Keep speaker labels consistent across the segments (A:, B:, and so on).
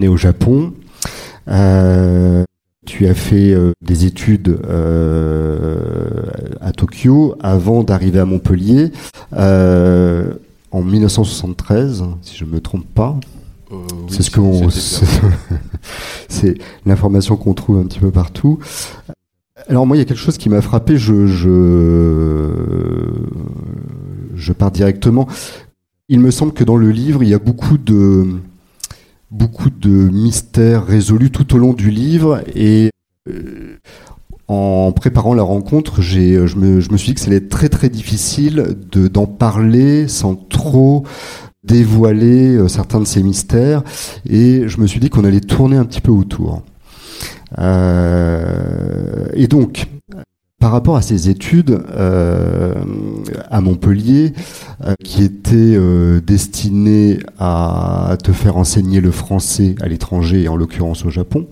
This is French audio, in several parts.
A: né au Japon. Euh, tu as fait euh, des études euh, à Tokyo avant d'arriver à Montpellier en 1973, si je ne me trompe pas. c'est ce que c'est l'information qu'on trouve un petit peu partout. Alors moi, il y a quelque chose qui m'a frappé. Je, je, je pars directement. Il me semble que dans le livre, il y a beaucoup de beaucoup de mystères résolus tout au long du livre et euh, en préparant la rencontre, j'ai, je, me, je me suis dit que ça allait être très très difficile de, d'en parler sans trop dévoiler euh, certains de ces mystères et je me suis dit qu'on allait tourner un petit peu autour. Euh, et donc, par rapport à ces études euh, à Montpellier, euh, qui étaient euh, destinées à te faire enseigner le français à l'étranger et en l'occurrence au Japon,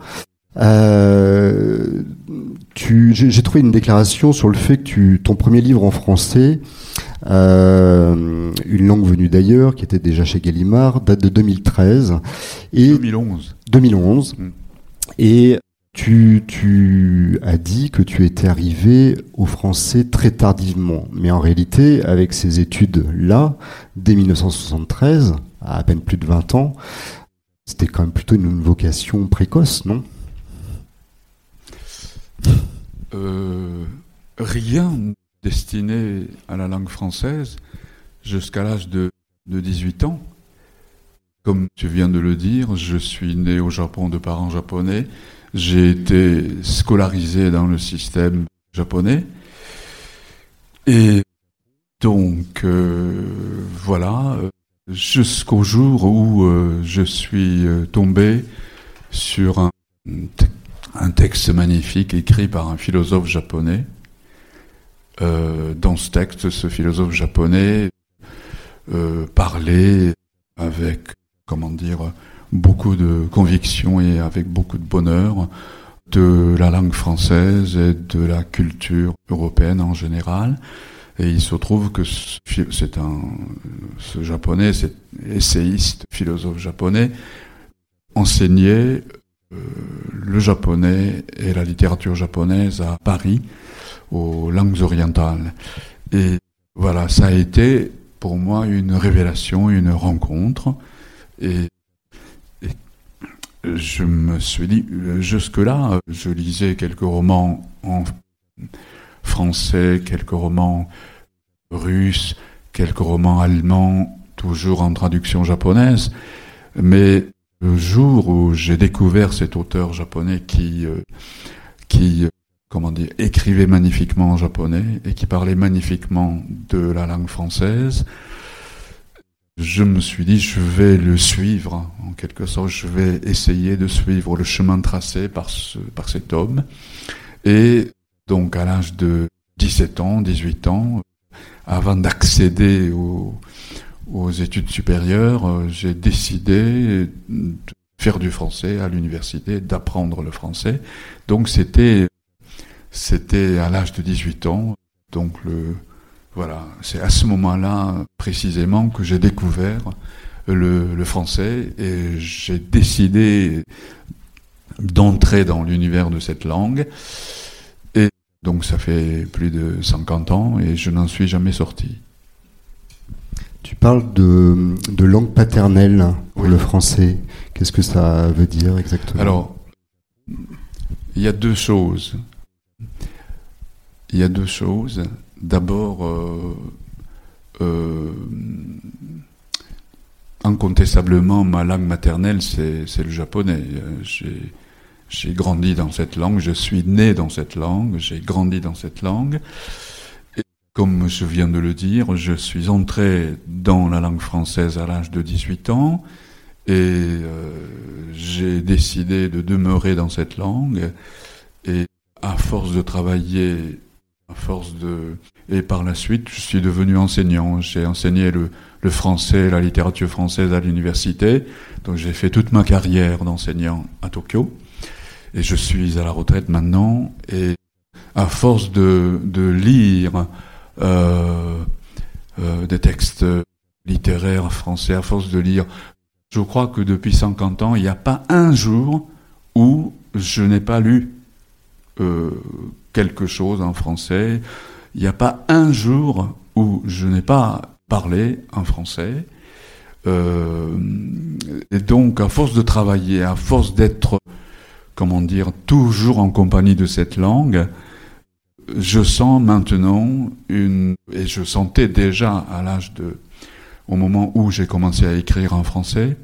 A: j'ai trouvé une déclaration sur le fait que tu, ton premier livre en français, une langue venue d'ailleurs, qui était déjà chez Gallimard, date de 2013
B: et 2011.
A: 2011. Mm. Et tu, as dit que tu étais arrivé au français très tardivement, mais en réalité, avec ces études-là, dès 1973, à peine plus de 20 ans, c'était quand même plutôt une vocation précoce, non?
B: Euh, Rien destiné à la langue française jusqu'à l'âge de 18 ans. Comme tu viens de le dire, je suis né au Japon de parents japonais. J'ai été scolarisé dans le système japonais. Et donc, euh, voilà, jusqu'au jour où euh, je suis euh, tombé sur un, un, texte magnifique écrit par un philosophe japonais. dans ce texte, ce philosophe japonais parlait avec, comment dire, beaucoup de conviction et avec beaucoup de bonheur de la langue française et de la culture européenne en général. Et il se trouve que c'est un, ce japonais, cet essayiste, philosophe japonais, enseignait euh, le japonais et la littérature japonaise à Paris, aux langues orientales. Et voilà, ça a été pour moi une révélation, une rencontre. Et je me suis dit, jusque-là, je lisais quelques romans en français, quelques romans russes, quelques romans allemands, toujours en traduction japonaise, mais le jour où j'ai découvert cet auteur japonais qui, euh, qui comment dire, écrivait magnifiquement en japonais et qui parlait magnifiquement de la langue française, je me suis dit, je vais le suivre, en quelque sorte, je vais essayer de suivre le chemin tracé par, par cet homme. Et donc, à l'âge de 17 ans, 18 ans, avant d'accéder aux, études supérieures, j'ai décidé de faire du français à l'université, d'apprendre le français. Donc, c'était, c'était à l'âge de 18 ans, donc le, voilà, c'est à ce moment-là précisément que j'ai découvert le, français et j'ai décidé d'entrer dans l'univers de cette langue. Et donc ça fait plus de 50 ans et je n'en suis jamais sorti.
A: Tu parles de, langue paternelle pour le français. Qu'est-ce que ça veut dire exactement?
B: Alors, il y a deux choses. Il y a deux choses. D'abord, euh, euh, incontestablement, ma langue maternelle, c'est le japonais. J'ai grandi dans cette langue, je suis né dans cette langue, j'ai grandi dans cette langue. Et comme je viens de le dire, je suis entré dans la langue française à l'âge de 18 ans et euh, j'ai décidé de demeurer dans cette langue. Et à force de travailler à force de... Et par la suite, je suis devenu enseignant. J'ai enseigné le, français, la littérature française à l'université. Donc j'ai fait toute ma carrière d'enseignant à Tokyo. Et je suis à la retraite maintenant. Et à force de, de lire euh, euh, des textes littéraires français, à force de lire je crois que depuis 50 ans, il n'y a pas un jour où je n'ai pas lu euh, quelque chose en français. Il n'y a pas un jour où je n'ai pas parlé en français. Euh, et donc, à force de travailler, à force d'être, comment dire, toujours en compagnie de cette langue, je sens maintenant une, et je sentais déjà à l'âge de, au moment où j'ai commencé à écrire en français,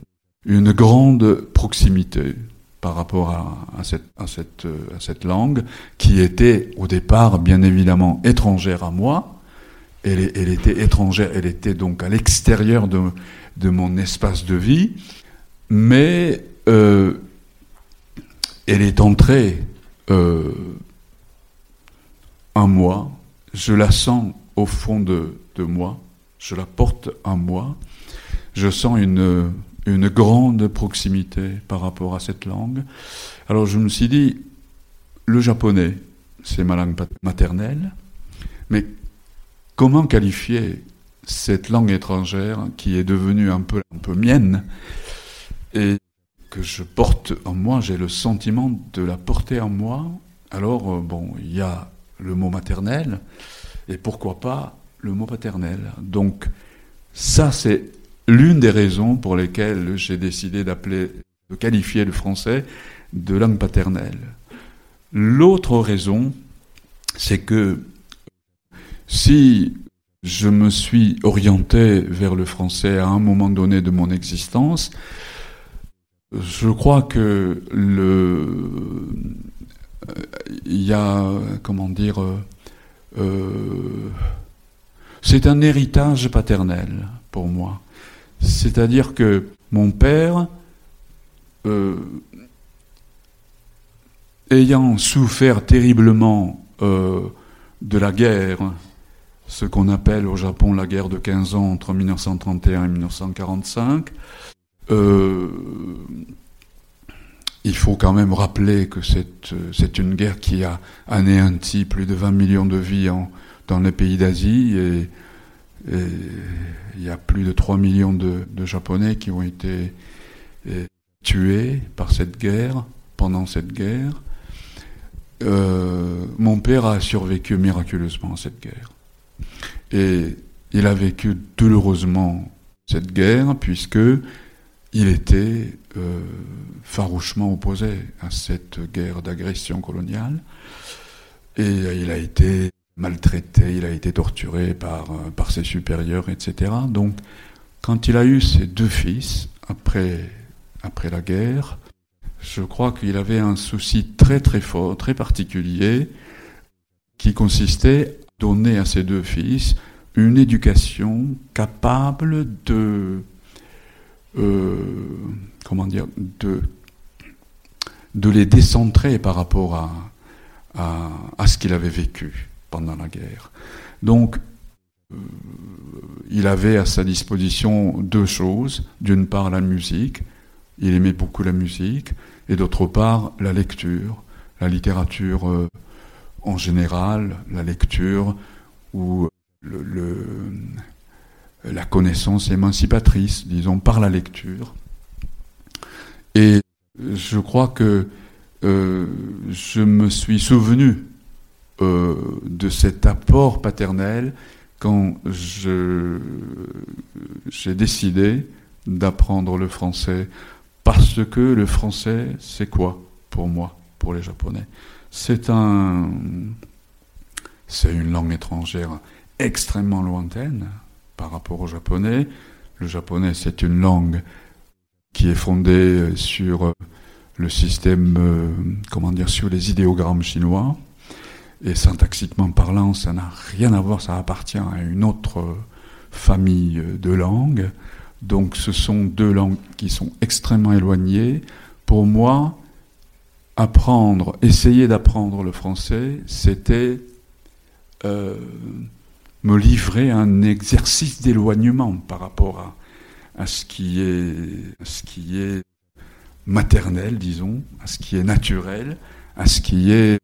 B: une grande proximité par rapport à, cette, à, cette, langue qui était au départ bien évidemment étrangère à moi. Elle, était étrangère, elle était donc à l'extérieur de, mon espace de vie, mais euh, elle est entrée euh, en moi, je la sens au fond de moi, je la porte en moi, je sens une, une grande proximité par rapport à cette langue. Alors je me suis dit, le japonais, c'est ma langue maternelle, mais comment qualifier cette langue étrangère qui est devenue un peu, un peu mienne et que je porte en moi, j'ai le sentiment de la porter en moi. Alors, euh, bon, il y a le mot maternel et pourquoi pas le mot paternel. Donc, ça, c'est l'une des raisons pour lesquelles j'ai décidé d'appeler, de qualifier le français de langue paternelle. L'autre raison, c'est que si je me suis orienté vers le français à un moment donné de mon existence, je crois que le, il y a, comment dire, euh, c'est un héritage paternel pour moi. C'est-à-dire que mon père, euh, ayant souffert terriblement euh, de la guerre, ce qu'on appelle au Japon la guerre de 15 ans entre 1931 et 1945, euh, il faut quand même rappeler que c'est une guerre qui a anéanti plus de 20 millions de vies dans les pays d'Asie et il y a plus de 3 millions de, Japonais qui ont été euh, tués par cette guerre, pendant cette guerre. Euh, mon père a survécu miraculeusement à cette guerre. Et il a vécu douloureusement cette guerre puisque il était euh, farouchement opposé à cette guerre d'agression coloniale. Et il a été maltraité, il a été torturé par, euh, ses supérieurs, etc. Donc, quand il a eu ses deux fils, après, après la guerre, je crois qu'il avait un souci très très fort, très particulier, qui consistait à donner à ses deux fils une éducation capable de, euh, comment dire, de, les décentrer par rapport à ce qu'il avait vécu pendant la guerre. Donc, euh, il avait à sa disposition deux choses. D'une part, la musique, il aimait beaucoup la musique, et d'autre part, la lecture, la littérature euh, en général, la lecture ou la connaissance émancipatrice, disons, par la lecture. Et je crois que euh, je me suis souvenu euh, de cet apport paternel quand j'ai décidé d'apprendre le français parce que le français, c'est quoi pour moi, pour les Japonais? C'est un, c'est une langue étrangère extrêmement lointaine par rapport au japonais. Le japonais, c'est une langue qui est fondée sur le système, euh, comment dire, sur les idéogrammes chinois. Et syntaxiquement parlant, ça n'a rien à voir, ça appartient à une autre famille de langues. Donc ce sont deux langues qui sont extrêmement éloignées. Pour moi, apprendre, essayer d'apprendre le français, c'était euh, me livrer à un exercice d'éloignement par rapport à, à, ce qui est, à ce qui est maternel, disons, à ce qui est naturel, à ce qui est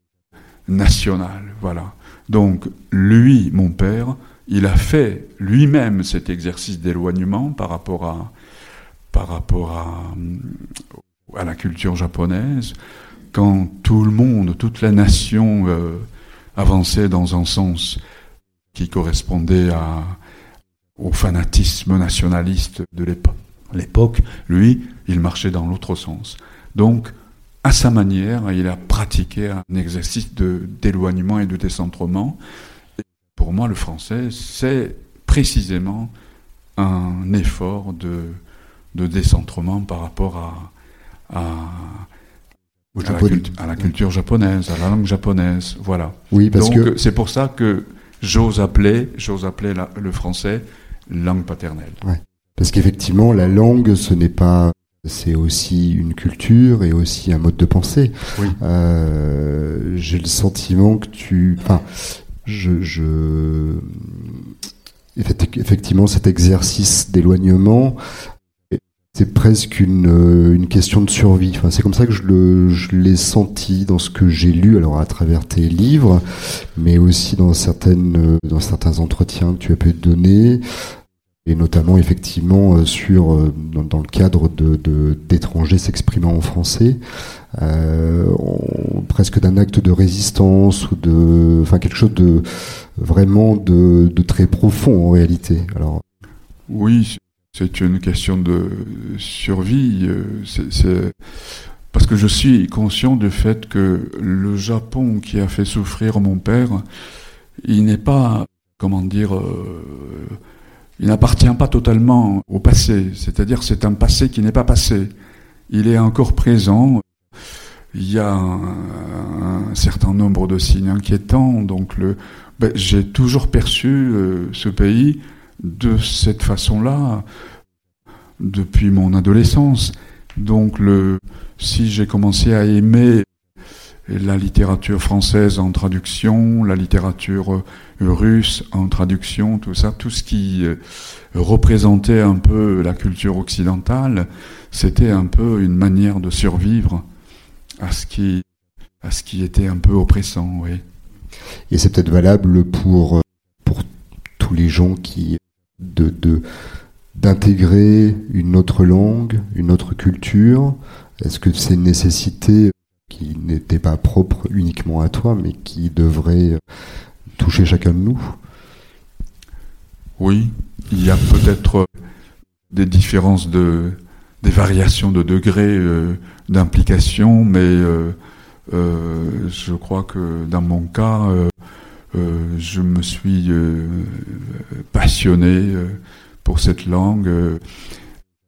B: national. Voilà. Donc, lui, mon père, il a fait lui-même cet exercice d'éloignement par rapport à, par rapport à, à la culture japonaise, quand tout le monde, toute la nation euh, avançait dans un sens qui correspondait à, au fanatisme nationaliste de l'époque, lui, il marchait dans l'autre sens. Donc, à sa manière, il a pratiqué un exercice d'éloignement et de décentrement. pour moi, le français, c'est précisément un effort de, de décentrement par rapport à, à, à, la, culture japonaise, à la langue japonaise. Voilà.
A: Oui, parce
B: Donc, c'est pour ça que j'ose appeler, j'ose appeler le français langue paternelle.
A: Ouais. Parce qu'effectivement, la langue, ce n'est pas c'est aussi une culture et aussi un mode de pensée.
B: Oui.
A: Euh, J'ai le sentiment que tu, enfin, je, je, effectivement, cet exercice d'éloignement, c'est presque une, une, question de survie. Enfin, c'est comme ça que je l'ai senti dans ce que j'ai lu, alors à travers tes livres, mais aussi dans certaines, dans certains entretiens que tu as pu donner, et notamment effectivement euh, sur euh, dans, le cadre de d'étrangers s'exprimant en français, euh, presque d'un acte de résistance ou de, enfin quelque chose de vraiment de très profond en réalité. Alors
B: oui, c'est une question de survie. C'est parce que je suis conscient du fait que le Japon qui a fait souffrir mon père, il n'est pas, comment dire, il n'appartient pas totalement au passé, c'est-à-dire c'est un passé qui n'est pas passé. Il est encore présent. Il y a un, certain nombre de signes inquiétants. Donc le, ben, j'ai toujours perçu euh, ce pays de cette façon-là depuis mon adolescence. Donc le, si j'ai commencé à aimer la littérature française en traduction, la littérature russe en traduction, tout ça, tout ce qui euh, représentait un peu la culture occidentale, c'était un peu une manière de survivre à ce qui, à ce qui était un peu oppressant, oui.
A: Et c'est peut-être valable pour, pour tous les gens qui, de, de, d'intégrer une autre langue, une autre culture. Est-ce que c'est une nécessité qui n'était pas propre uniquement à toi, mais qui devrait toucher chacun de nous
B: Oui, il y a peut-être des différences de des variations de degrés euh, d'implication, mais euh, euh, je crois que dans mon cas, je me suis passionné pour cette langue.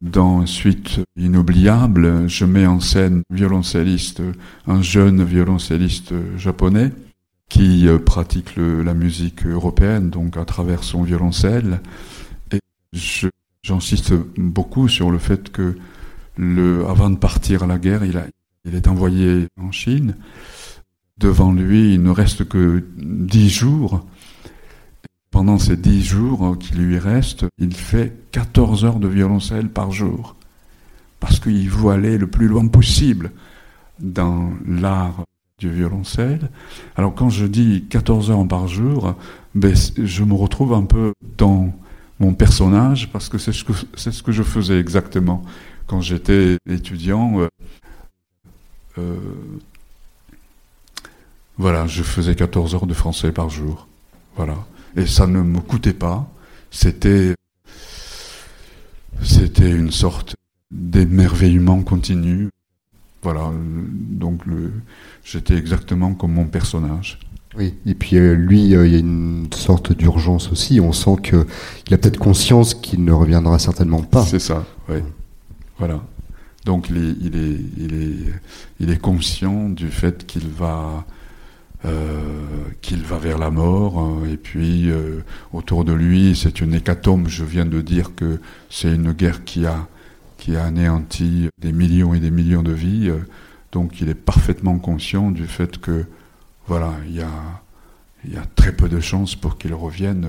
B: Dans Suite inoubliable, je mets en scène violoncelliste, un jeune violoncelliste japonais qui euh, pratique la musique européenne, donc à travers son violoncelle. Et j'insiste beaucoup sur le fait que avant de partir à la guerre, il est envoyé en Chine. Devant lui, il ne reste que dix jours. Pendant ces dix jours qui lui restent, il fait 14 heures de violoncelle par jour. Parce qu'il veut aller le plus loin possible dans l'art du violoncelle. Alors quand je dis 14 heures par jour, ben, je me retrouve un peu dans mon personnage parce que c'est ce que, je faisais exactement quand j'étais étudiant. Euh, euh, voilà, je faisais 14 heures de français par jour. Voilà. Et ça ne me coûtait pas. C'était, c'était une sorte d'émerveillement continu. Voilà. Donc le, j'étais exactement comme mon personnage.
A: Oui, et puis euh, lui, euh, il y a une sorte d'urgence aussi. On sent qu'il a peut-être conscience qu'il ne reviendra certainement pas.
B: C'est ça, oui. Voilà. Donc il est, il est, il est, il est conscient du fait qu'il va, qu'il va vers la mort. Hein, et puis autour de lui, c'est une hécatombe. Je viens de dire que c'est une guerre qui a, qui a anéanti des millions et des millions de vies. Donc il est parfaitement conscient du fait que voilà, il y a, y a très peu de chances pour qu'il revienne.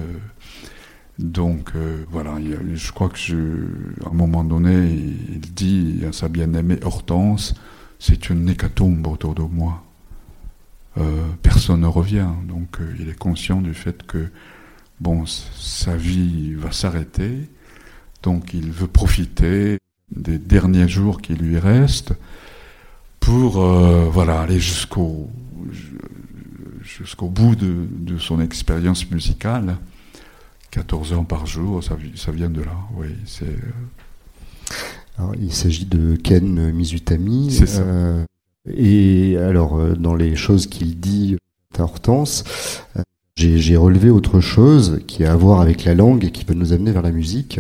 B: Donc euh, voilà, je crois que à un moment donné, il dit à sa bien-aimée Hortense, c'est une hécatombe autour de moi. Euh, personne ne revient, donc euh, il est conscient du fait que bon, sa vie va s'arrêter, donc il veut profiter des derniers jours qui lui restent pour voilà aller jusqu'au jusqu'au bout de, de, son expérience musicale. 14 ans par jour, ça, ça vient de là, oui. C'est,
A: alors, il s'agit de Ken Mizutami.
B: C'est ça. Euh,
A: et alors, euh, dans les choses qu'il dit à Hortense, euh, j'ai relevé autre chose qui a à voir avec la langue et qui peut nous amener vers la musique.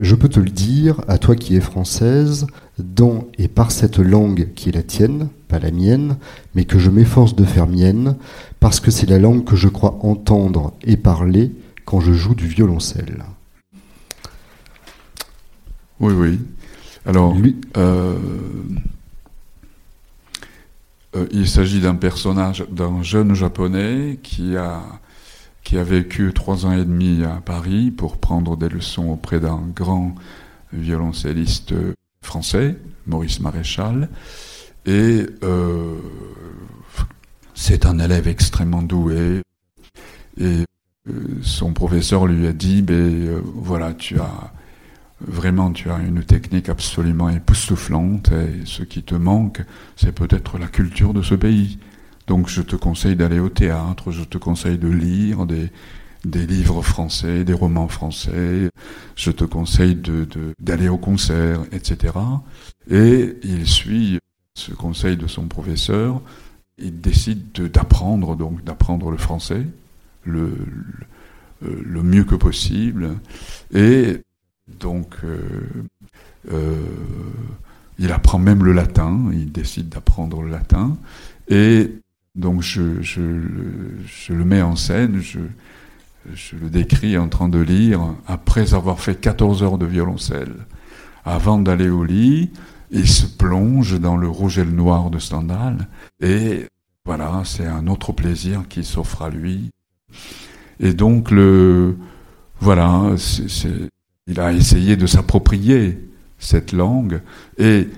A: Je peux te le dire, à toi qui es française, dans et par cette langue qui est la tienne, pas la mienne, mais que je m'efforce de faire mienne, parce que c'est la langue que je crois entendre et parler quand je joue du violoncelle.
B: Oui, oui. Alors, Lui, euh, euh, il s'agit d'un personnage, d'un jeune japonais qui a, qui a vécu trois ans et demi à Paris pour prendre des leçons auprès d'un grand violoncelliste français, Maurice Maréchal. Et euh, c'est un élève extrêmement doué. Et son professeur lui a dit, ben voilà, tu as Vraiment, tu as une technique absolument époustouflante et ce qui te manque, c'est peut-être la culture de ce pays. Donc je te conseille d'aller au théâtre, je te conseille de lire des, livres français, des romans français, je te conseille d'aller au concert, etc. Et il suit ce conseil de son professeur, il décide d'apprendre donc d'apprendre le français le, le, le, mieux que possible et donc, euh, euh, il apprend même le latin, il décide d'apprendre le latin, et donc je, le mets en scène, je, je le décris en train de lire, après avoir fait 14 heures de violoncelle. Avant d'aller au lit, il se plonge dans le rouge et le noir de Stendhal, et voilà, c'est un autre plaisir qui s'offre à lui. Et donc, le, voilà, c'est il a essayé de s'approprier cette langue et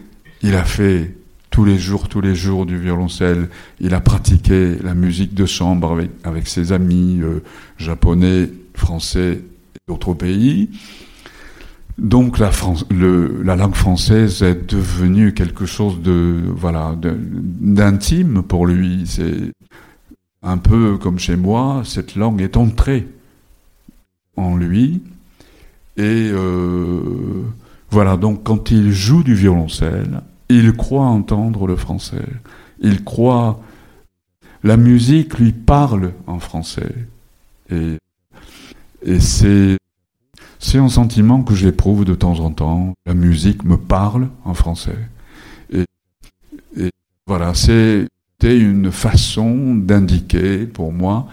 B: il a fait tous les jours, tous les jours du violoncelle. Il a pratiqué la musique de chambre avec, ses amis euh, japonais, français et d'autres pays. Donc la, la langue française est devenue quelque chose de voilà d'intime pour lui. C'est un peu comme chez moi, cette langue est entrée en lui et euh, voilà, donc quand il joue du violoncelle, il croit entendre le français. Il croit... La musique lui parle en français. Et, c'est... C'est un sentiment que j'éprouve de temps en temps. La musique me parle en français. Et, et voilà, c'était une façon d'indiquer pour moi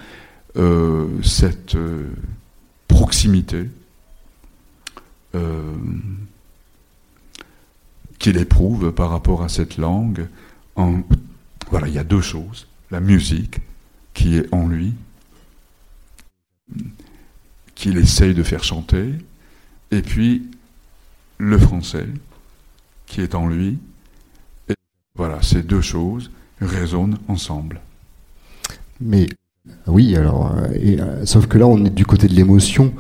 B: euh, cette euh, proximité euh, qu'il éprouve par rapport à cette langue. En, voilà, il y a deux choses. La musique qui est en lui, qu'il essaye de faire chanter, et puis le français qui est en lui. Et voilà, ces deux choses résonnent ensemble.
A: Mais oui, alors, euh, euh, sauf que là, on est du côté de l'émotion.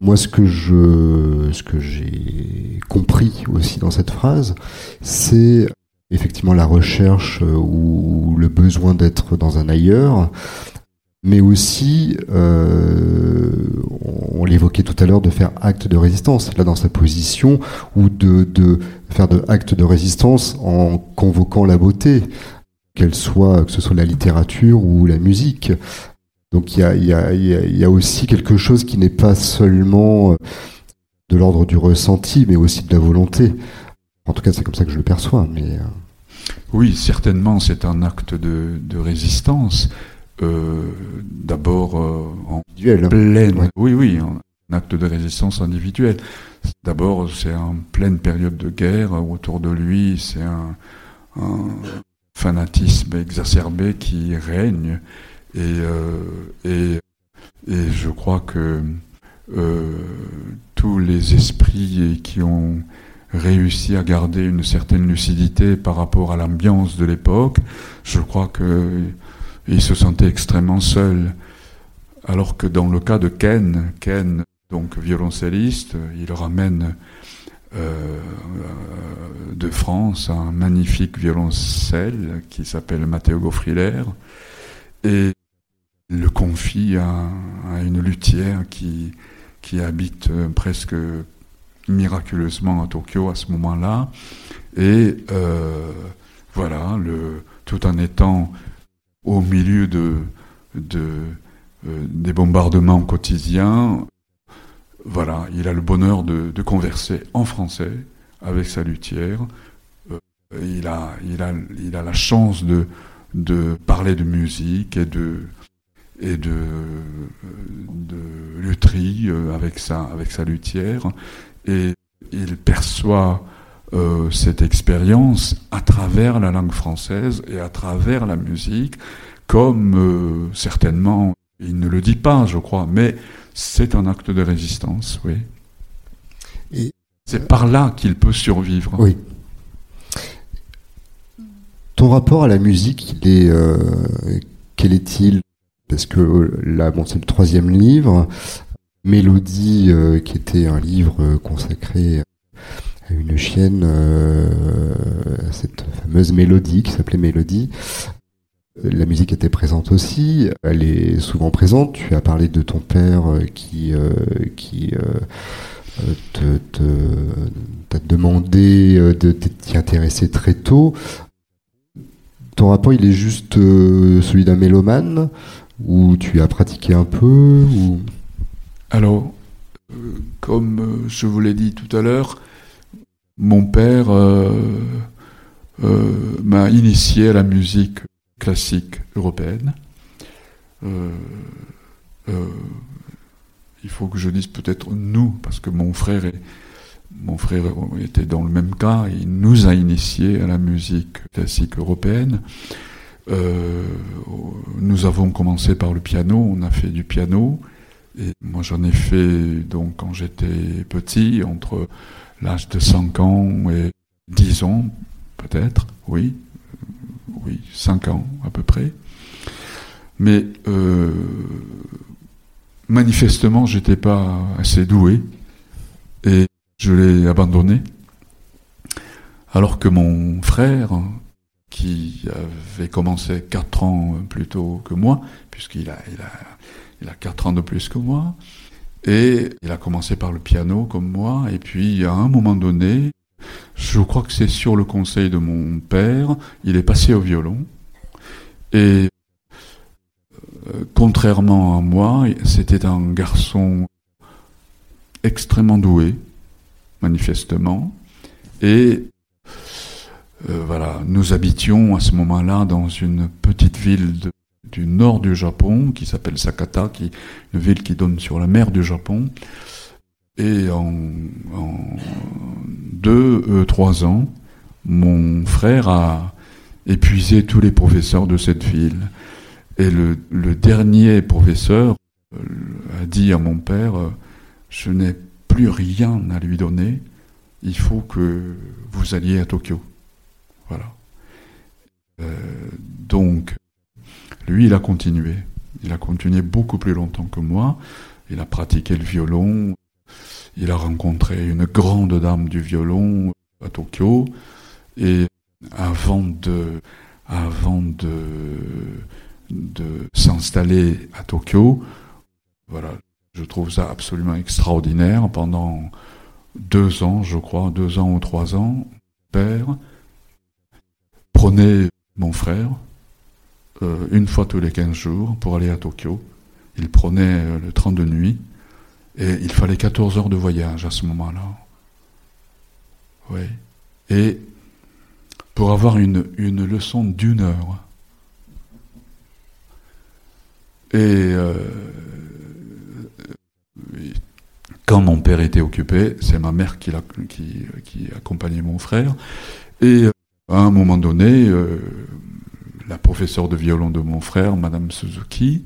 A: Moi, ce que je, ce que j'ai compris aussi dans cette phrase, c'est effectivement la recherche euh, ou le besoin d'être dans un ailleurs, mais aussi, euh, on, l'évoquait tout à l'heure, de faire acte de résistance, là dans sa position, ou de, de faire de acte de résistance en convoquant la beauté, qu'elle soit, que ce soit la littérature ou la musique. Donc il y a, aussi quelque chose qui n'est pas seulement euh, de l'ordre du ressenti, mais aussi de la volonté. En tout cas, c'est comme ça que je le perçois. Mais euh,
B: oui, certainement, c'est un acte de, résistance. Euh, d'abord en pleine, oui, oui, un acte de résistance individuelle. D'abord, c'est en pleine période de guerre. Autour de lui, c'est un fanatisme exacerbé qui règne. Euh, et, et, je crois que euh, tous les esprits qui ont réussi à garder une certaine lucidité par rapport à l'ambiance de l'époque, je crois qu'ils se sentaient extrêmement seuls. Alors que dans le cas de Ken, Ken, donc violoncelliste, il ramène euh, de France un magnifique violoncelle qui s'appelle Matteo Goffriller et le confie à, une luthière qui, qui habite euh, presque miraculeusement à Tokyo à ce moment-là. Et euh, voilà, tout en étant au milieu de, de des bombardements quotidiens, voilà, il a le bonheur de, converser en français avec sa luthière. Euh, il, a, il, a, il a la chance de, de parler de musique et de, et de, de lutherie euh, avec sa, avec sa luthière. Et il perçoit euh, cette expérience à travers la langue française et à travers la musique, comme certainement, il ne le dit pas, je crois, mais c'est un acte de résistance, oui. Et c'est par là qu'il peut survivre.
A: Oui. Ton rapport à la musique, est, euh, quel est-il? Parce que là, bon, c'est le troisième livre. Mélodie, euh, qui était un livre consacré à une chienne, euh, cette fameuse mélodie qui s'appelait Mélodie. La musique était présente aussi, elle est souvent présente. Tu as parlé de ton père euh, qui, euh, qui euh, t'a demandé de t'y intéresser très tôt. Ton rapport, il est juste celui d'un mélomane ou tu as pratiqué un peu.
B: Alors, comme je vous l'ai dit tout à l'heure, mon père m'a initié à la musique classique européenne. Euh, euh, il faut que je dise peut-être nous, parce que mon frère, mon frère était dans le même cas, il nous a initiés à la musique classique européenne. Euh, nous avons commencé par le piano, on a fait du piano, et moi j'en ai fait donc quand j'étais petit, entre l'âge de 5 ans et 10 ans peut-être, oui, oui, 5 ans à peu près. Mais euh, manifestement, j'étais pas assez doué et je l'ai abandonné. Alors que mon frère, qui avait commencé 4 ans plus tôt que moi, puisqu'il a, il a, il a 4 ans de plus que moi, et il a commencé par le piano comme moi, et puis à un moment donné, je crois que c'est sur le conseil de mon père, il est passé au violon. Et euh, contrairement à moi, c'était un garçon extrêmement doué, manifestement. Et euh, voilà, nous habitions à ce moment-là dans une petite ville du nord du Japon qui s'appelle Sakata, qui une ville qui donne sur la mer du Japon. Et en, deux, euh, trois ans, mon frère a épuisé tous les professeurs de cette ville. Et le, dernier professeur euh, a dit à mon père, euh, je n'ai plus rien à lui donner, il faut que vous alliez à Tokyo. Voilà. donc, lui, il a continué. Il a continué beaucoup plus longtemps que moi. Il a pratiqué le violon, il a rencontré une grande dame du violon à Tokyo et avant de, avant de, de s'installer à Tokyo, voilà, je trouve ça absolument extraordinaire. Pendant deux ans, je crois, deux ans ou trois ans, père prenait mon frère euh, une fois tous les quinze jours pour aller à Tokyo. Il prenait euh, le train de nuit et il fallait 14 heures de voyage à ce moment-là. Oui. Et pour avoir une, leçon d'une heure. Et euh, quand mon père était occupé, c'est ma mère qui, accompagnait mon frère. À un moment donné, euh, la professeure de violon de mon frère, Madame Suzuki,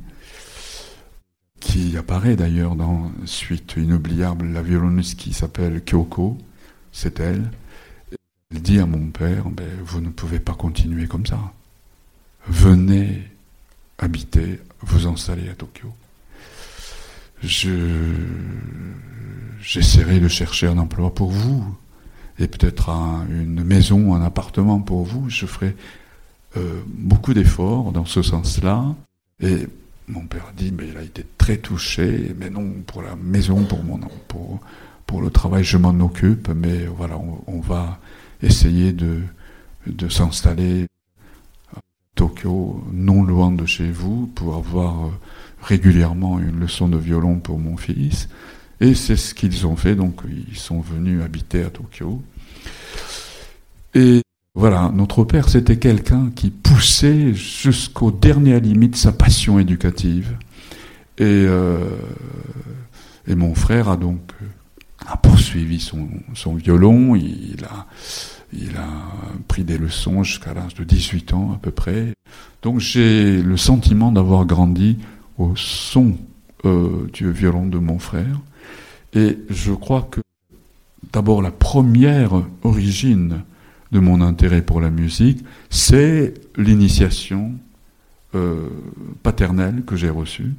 B: qui apparaît d'ailleurs dans Suite inoubliable, la violoniste qui s'appelle Kyoko, c'est elle. Elle dit à mon père, ben, vous ne pouvez pas continuer comme ça. Venez habiter, vous installer à Tokyo. Je, j'essaierai de chercher un emploi pour vous. Et peut-être une maison, un appartement pour vous, je ferai euh, beaucoup d'efforts dans ce sens-là. Et mon père dit, mais il a été très touché, mais non, pour la maison, pour mon pour, pour le travail, je m'en occupe, mais voilà, on, va essayer de, de s'installer à Tokyo, non loin de chez vous, pour avoir euh, régulièrement une leçon de violon pour mon fils. Et c'est ce qu'ils ont fait, donc ils sont venus habiter à Tokyo. Et voilà, notre père, c'était quelqu'un qui poussait jusqu'aux dernières limites sa passion éducative. Et, euh, et mon frère a donc poursuivi son, violon, il a, il a pris des leçons jusqu'à l'âge de 18 ans à peu près. Donc j'ai le sentiment d'avoir grandi au son euh, du violon de mon frère. Et je crois que d'abord la première origine de mon intérêt pour la musique, c'est l'initiation euh, paternelle que j'ai reçue.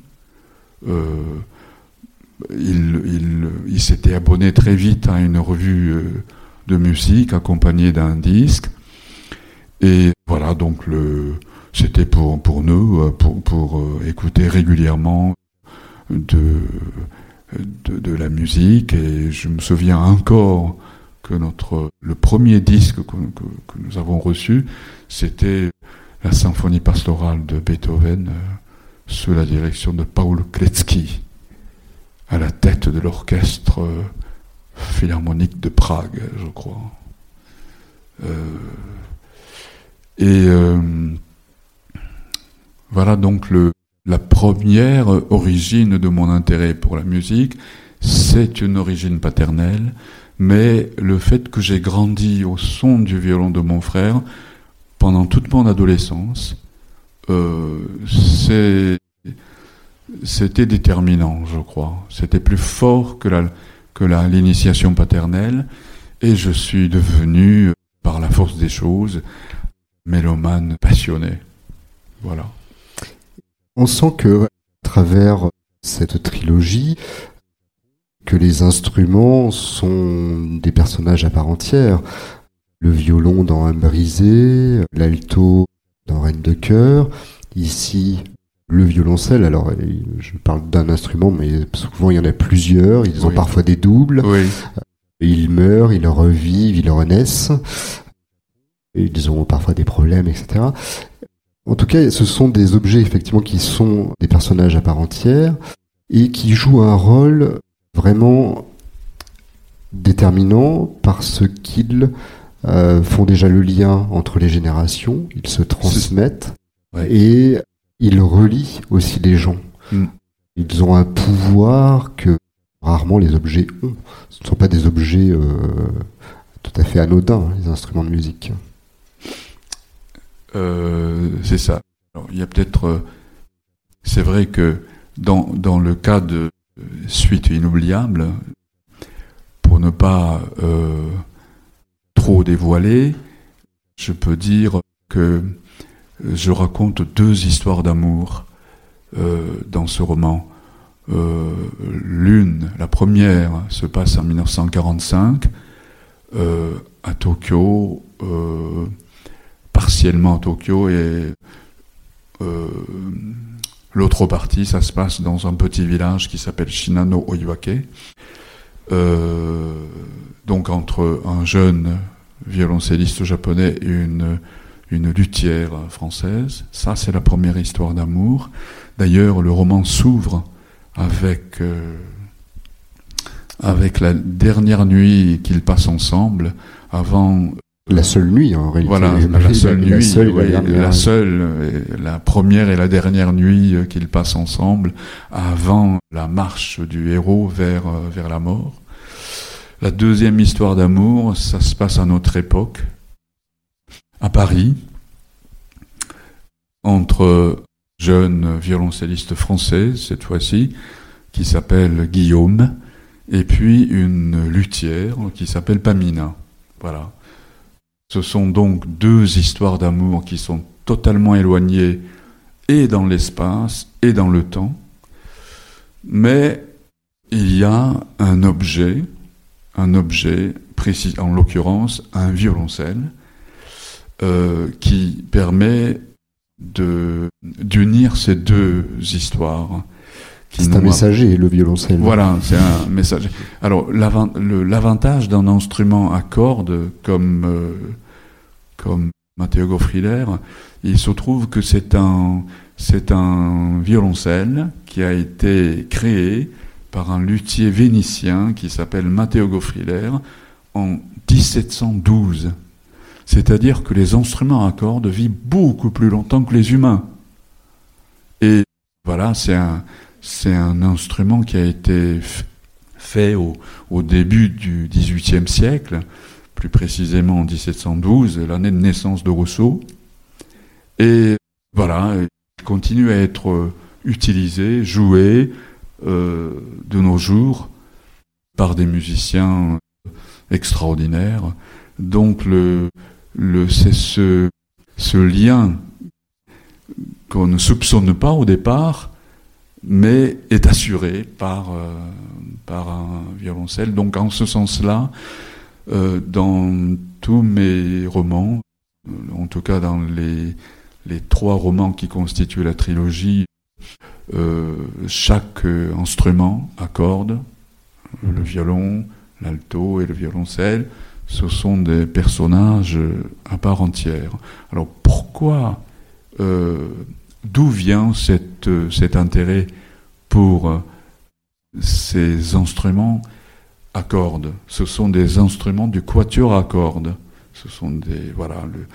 B: Euh, il, s'était abonné très vite à une revue euh, de musique accompagnée d'un disque. Et voilà, donc le, c'était pour, pour nous, pour, pour écouter régulièrement de, de, la musique. Et je me souviens encore que notre, le premier disque que, nous avons reçu, c'était la symphonie pastorale de Beethoven sous la direction de Paul Kletzky à la tête de l'orchestre euh, philharmonique de Prague, je crois. Euh, et euh, voilà donc le, la première origine de mon intérêt pour la musique, c'est une origine paternelle, mais le fait que j'ai grandi au son du violon de mon frère pendant toute mon adolescence, euh, c'était déterminant, je crois. C'était plus fort que la, que l'initiation paternelle, et je suis devenu, par la force des choses, mélomane passionné. Voilà.
A: On sent que, à travers cette trilogie, que les instruments sont des personnages à part entière. Le violon dans Un brisé, l'alto dans Reine de cœur, ici le violoncelle, alors je parle d'un instrument, mais souvent il y en a plusieurs, ils ont parfois des doubles,
B: oui.
A: ils meurent, ils revivent, ils renaissent, ils ont parfois des problèmes, etc. En tout cas, ce sont des objets effectivement qui sont des personnages à part entière et qui jouent un rôle vraiment déterminant parce qu'ils euh, font déjà le lien entre les générations, ils se transmettent
B: ouais.
A: et ils relient aussi les gens.
B: Mm.
A: Ils ont un pouvoir que rarement les objets ont. Ce ne sont pas des objets euh, tout à fait anodins, les instruments de musique.
B: Euh, c'est ça. Il y a peut-être. Euh, c'est vrai que dans, dans le cas de Suite inoubliable, pour ne pas euh, trop dévoiler, je peux dire que je raconte deux histoires d'amour euh, dans ce roman. Euh, L'une, la première, se passe en 1945 euh, à Tokyo, euh, partiellement à Tokyo, et euh, l'autre partie, ça se passe dans un petit village qui s'appelle Shinano Oiwake. Euh, donc entre un jeune violoncelliste japonais et une une luthière française. Ça, c'est la première histoire d'amour. D'ailleurs, le roman s'ouvre avec, euh, avec la dernière nuit qu'ils passent ensemble avant.
A: La seule nuit, en réalité.
B: Voilà, la, la seule nuit, la seule, oui, la, la, seule, la première et la dernière nuit qu'ils passent ensemble avant la marche du héros vers, vers la mort. La deuxième histoire d'amour, ça se passe à notre époque, à Paris, entre jeune violoncelliste française, cette fois-ci, qui s'appelle Guillaume, et puis une luthière qui s'appelle Pamina. Voilà. Ce sont donc deux histoires d'amour qui sont totalement éloignées et dans l'espace et dans le temps, mais il y a un objet, un objet en l'occurrence un violoncelle, euh, qui permet d'unir ces deux histoires.
A: C'est un messager, le violoncelle.
B: Voilà, c'est un messager. Alors, l'avantage d'un instrument à cordes comme, euh, comme Matteo Goffrider, il se trouve que c'est un, c'est un violoncelle qui a été créé par un luthier vénitien qui s'appelle Matteo Goffrider en 1712. C'est-à-dire que les instruments à cordes vivent beaucoup plus longtemps que les humains. Et voilà, c'est un, c'est un instrument qui a été fait au, début du XVIIIe siècle, plus précisément en 1712, l'année de naissance de Rousseau. Et voilà, il continue à être utilisé, joué euh, de nos jours par des musiciens extraordinaires. Donc le, c'est ce, ce lien qu'on ne soupçonne pas au départ, mais est assuré par, euh, par un violoncelle. Donc en ce sens-là, euh, dans tous mes romans, en tout cas dans les, les trois romans qui constituent la trilogie, euh, chaque instrument à cordes, le mhm. violon, l'alto et le violoncelle, ce sont des personnages à part entière. Alors pourquoi, euh, d'où vient cette, cet intérêt pour ces instruments à cordes? Ce sont des instruments du quatuor à cordes. Ce sont des voilà le,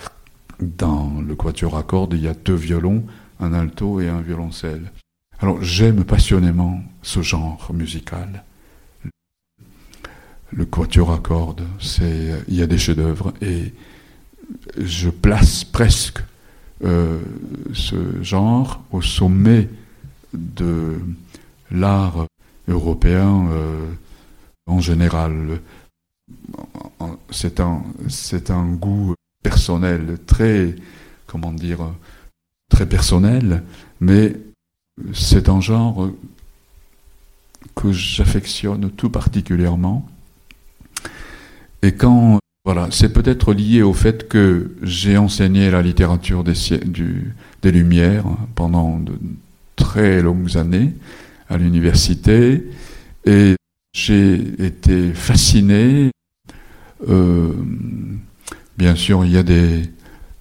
B: dans le quatuor à cordes il y a deux violons, un alto et un violoncelle. Alors j'aime passionnément ce genre musical le quatuor à cordes, il y a des chefs-d'œuvre et je place presque euh, ce genre au sommet de l'art européen euh, en général. C'est un, c'est un goût personnel, très, comment dire, très personnel, mais c'est un genre que j'affectionne tout particulièrement et quand, voilà, c'est peut-être lié au fait que j'ai enseigné la littérature des, Lumières pendant de très longues années à l'université et j'ai été fasciné. Euh, bien sûr, il y a des,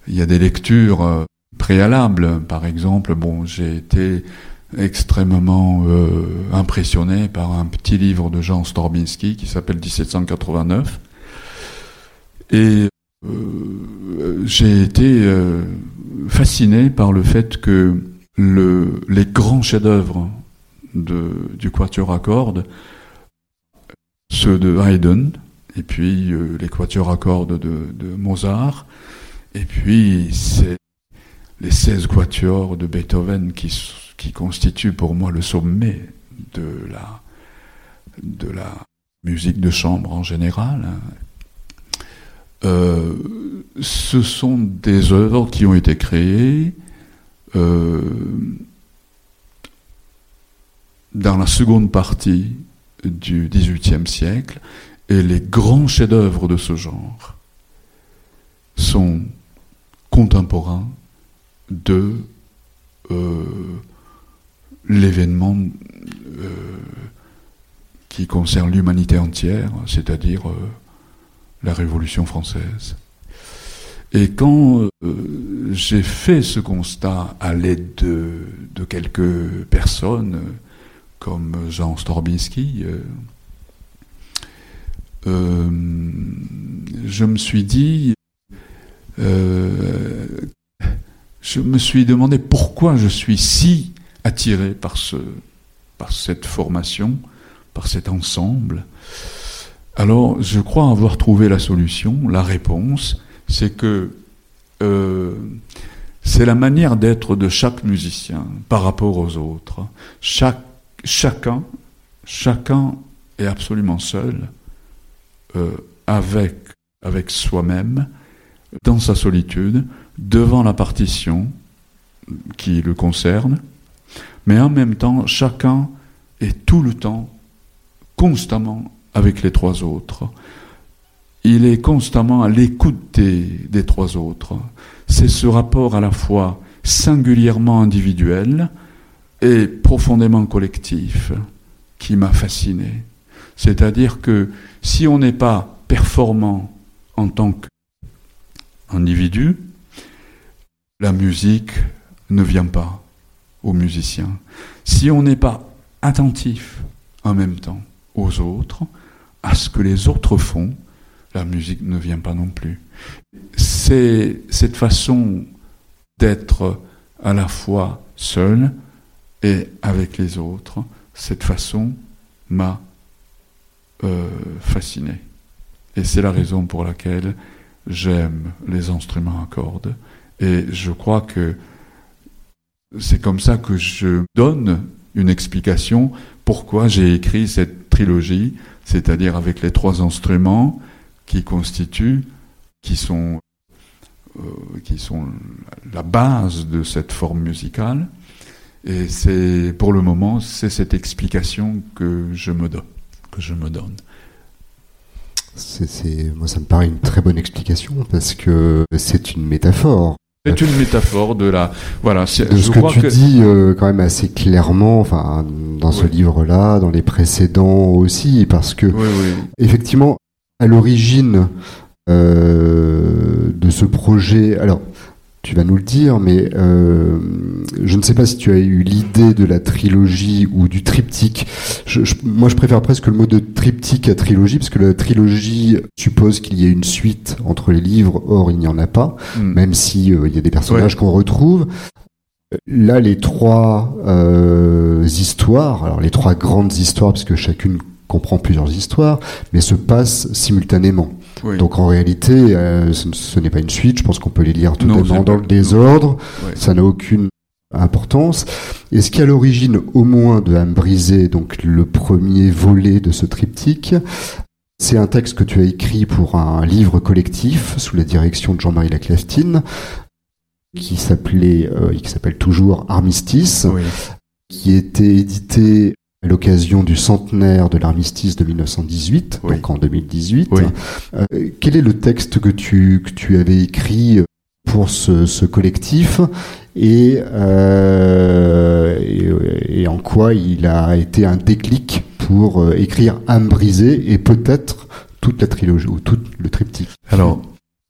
B: il y a des lectures euh, préalables. Par exemple, bon, j'ai été extrêmement euh, impressionné par un petit livre de Jean Storbinski qui s'appelle 1789 et euh, j'ai été euh, fasciné par le fait que le, les grands chefs-d'œuvre du quatuor à cordes, ceux de Haydn, et puis euh, les quatuors à cordes de, Mozart, et puis c'est les 16 quatuors de Beethoven qui, constituent pour moi le sommet de la, de la musique de chambre en général, hein. Euh, ce sont des œuvres qui ont été créées euh, dans la seconde partie du XVIIIe siècle, et les grands chefs-d'œuvre de ce genre sont contemporains de euh, l'événement qui concerne l'humanité entière, c'est-à-dire la Révolution française. Et quand euh, j'ai fait ce constat à l'aide de, quelques personnes comme Jean Storbinski, euh, euh, je me suis dit, je me suis demandé pourquoi je suis si attiré par, ce, par cette formation, par cet ensemble. Alors, je crois avoir trouvé la solution, la réponse, c'est que euh, c'est la manière d'être de chaque musicien par rapport aux autres. Chaque, chacun, chacun est absolument seul euh, avec, avec soi-même, dans sa solitude, devant la partition qui le concerne, mais en même temps, chacun est tout le temps, constamment avec les trois autres. il est constamment à l'écoute des, trois autres. C'est ce rapport à la fois singulièrement individuel et profondément collectif qui m'a fasciné. C'est-à-dire que si on n'est pas performant en tant qu'individu, la musique ne vient pas aux musiciens. Si on n'est pas attentif en même temps aux autres, à ce que les autres font, la musique ne vient pas non plus. C'est cette façon d'être à la fois seul et avec les autres, cette façon m'a euh, fasciné. Et c'est la raison pour laquelle j'aime les instruments à cordes. Et je crois que c'est comme ça que je donne une explication pourquoi j'ai écrit cette trilogie, c'est-à-dire avec les trois instruments qui constituent, qui sont, euh, qui sont la base de cette forme musicale. Et c'est, pour le moment, c'est cette explication que je me donne. Que je me donne.
A: Moi, ça me paraît une très bonne explication parce que c'est une métaphore.
B: C'est une métaphore de la voilà.
A: De ce que tu dis euh, quand même assez clairement, enfin dans ce livre-là, dans les précédents aussi, parce que effectivement, à l'origine euh, de ce projet, alors tu vas nous le dire, mais euh, je ne sais pas si tu as eu l'idée de la trilogie ou du triptyque. moi, je préfère presque le mot de triptyque à trilogie, parce que la trilogie suppose qu'il y ait une suite entre les livres, or il n'y en a pas, hmm. même si euh, il y a des personnages qu'on retrouve. Là, les trois euh, histoires, alors les trois grandes histoires, puisque chacune comprend plusieurs histoires, mais se passent simultanément. Donc en réalité, euh, ce, n'est pas une suite. Je pense qu'on peut les lire tout dans le désordre. Ça n'a aucune importance. Et ce qui à l'origine au moins de Âme brisée, donc le premier volet de ce triptyque, c'est un texte que tu as écrit pour un livre collectif sous la direction de Jean-Marie Laclastine, qui s'appelait, euh, qui s'appelle toujours Armistice, qui était édité à l'occasion du centenaire de l'armistice de 1918, donc en 2018. Euh, quel est le texte que tu, que tu avais écrit pour ce, ce collectif et, euh, et, et, en quoi il a été un déclic pour euh, écrire Âme brisée et peut-être toute la trilogie ou tout le triptyque?
B: Alors,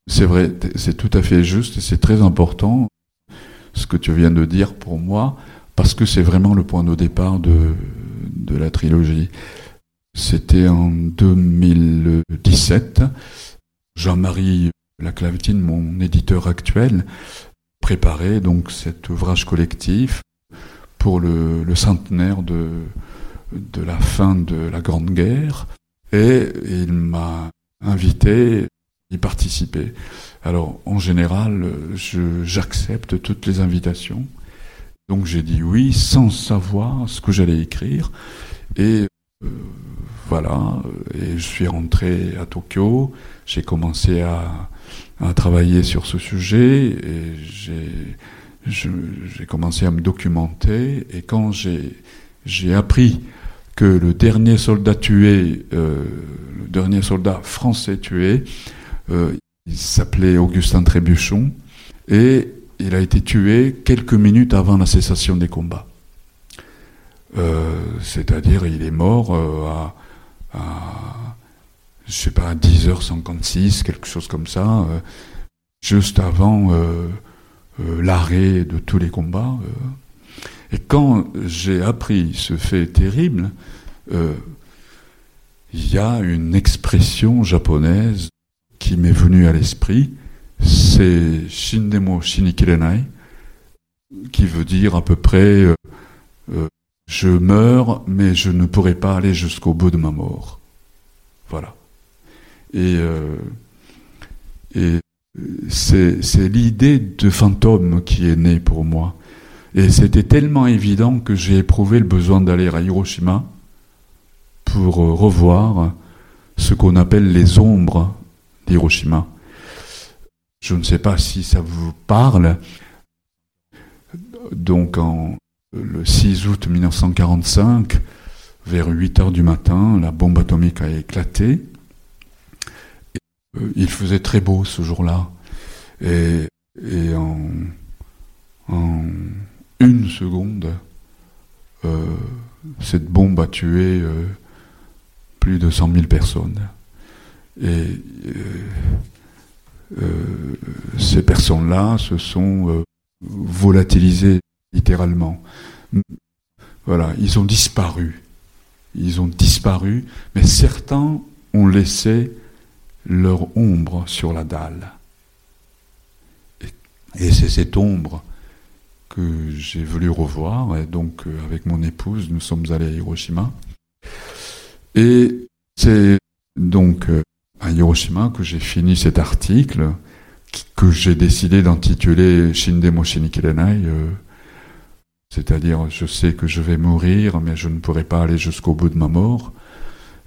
B: c'est vrai, c'est tout à fait juste et c'est très important ce que tu viens de dire pour moi parce que c'est vraiment le point de départ de, de la trilogie. C'était en 2017. Jean-Marie Laclavetine, mon éditeur actuel, préparait donc cet ouvrage collectif pour le, centenaire de, de la fin de la Grande Guerre et il m'a invité à y participer. Alors en général, j'accepte toutes les invitations donc j'ai dit oui sans savoir ce que j'allais écrire. Et euh, voilà, et je suis rentré à Tokyo, j'ai commencé à, à, travailler sur ce sujet et j'ai commencé à me documenter. Et quand j'ai appris que le dernier soldat tué, euh, le dernier soldat français tué, euh, il s'appelait Augustin Trébuchon, et il a été tué quelques minutes avant la cessation des combats. Euh, c'est-à-dire, il est mort euh, à, pas, à 10h56, quelque chose comme ça, euh, juste avant l'arrêt de tous les combats. Et quand j'ai appris ce fait terrible, il y a une expression japonaise qui m'est venue à l'esprit, c'est Shindemo Shinikirenai, qui veut dire à peu près euh, euh, je meurs, mais je ne pourrai pas aller jusqu'au bout de ma mort. Voilà. Et, euh, et c'est l'idée de fantôme qui est née pour moi. Et c'était tellement évident que j'ai éprouvé le besoin d'aller à Hiroshima pour revoir ce qu'on appelle les ombres d'Hiroshima. Je ne sais pas si ça vous parle. Donc, le 6 août 1945, vers 8 heures du matin, la bombe atomique a éclaté. euh, il faisait très beau ce jour-là. Et, en, une seconde, euh, cette bombe a tué euh, plus de 100 000 personnes. Et ces personnes-là se sont volatilisées littéralement. Voilà, ils ont disparu. Ils ont disparu, mais certains ont laissé leur ombre sur la dalle. Et, c'est cette ombre que j'ai voulu revoir. Et donc, euh, avec mon épouse, nous sommes allés à Hiroshima. Et c'est donc euh, à Hiroshima que j'ai fini cet article que j'ai décidé d'intituler Shindemo Shinikirenai, euh, c'est-à-dire je sais que je vais mourir, mais je ne pourrai pas aller jusqu'au bout de ma mort.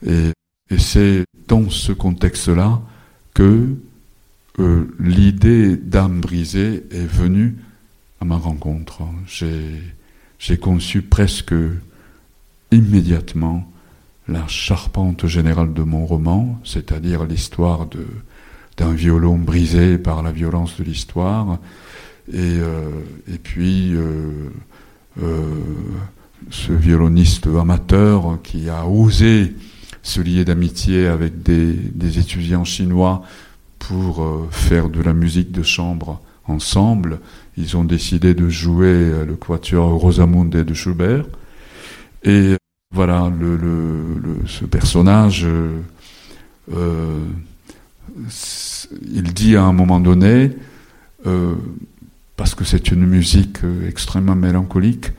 B: Et, et c'est dans ce contexte-là que euh, l'idée d'âme brisée est venue à ma rencontre. J'ai conçu presque immédiatement la charpente générale de mon roman, c'est-à-dire l'histoire d'un violon brisé par la violence de l'histoire, et, euh, et, puis euh, ce violoniste amateur qui a osé se lier d'amitié avec des, des, étudiants chinois pour euh, faire de la musique de chambre ensemble. Ils ont décidé de jouer euh, le quatuor Rosamunde de Schubert. Et voilà, ce personnage, euh, il dit à un moment donné, euh, parce que c'est une musique extrêmement mélancolique,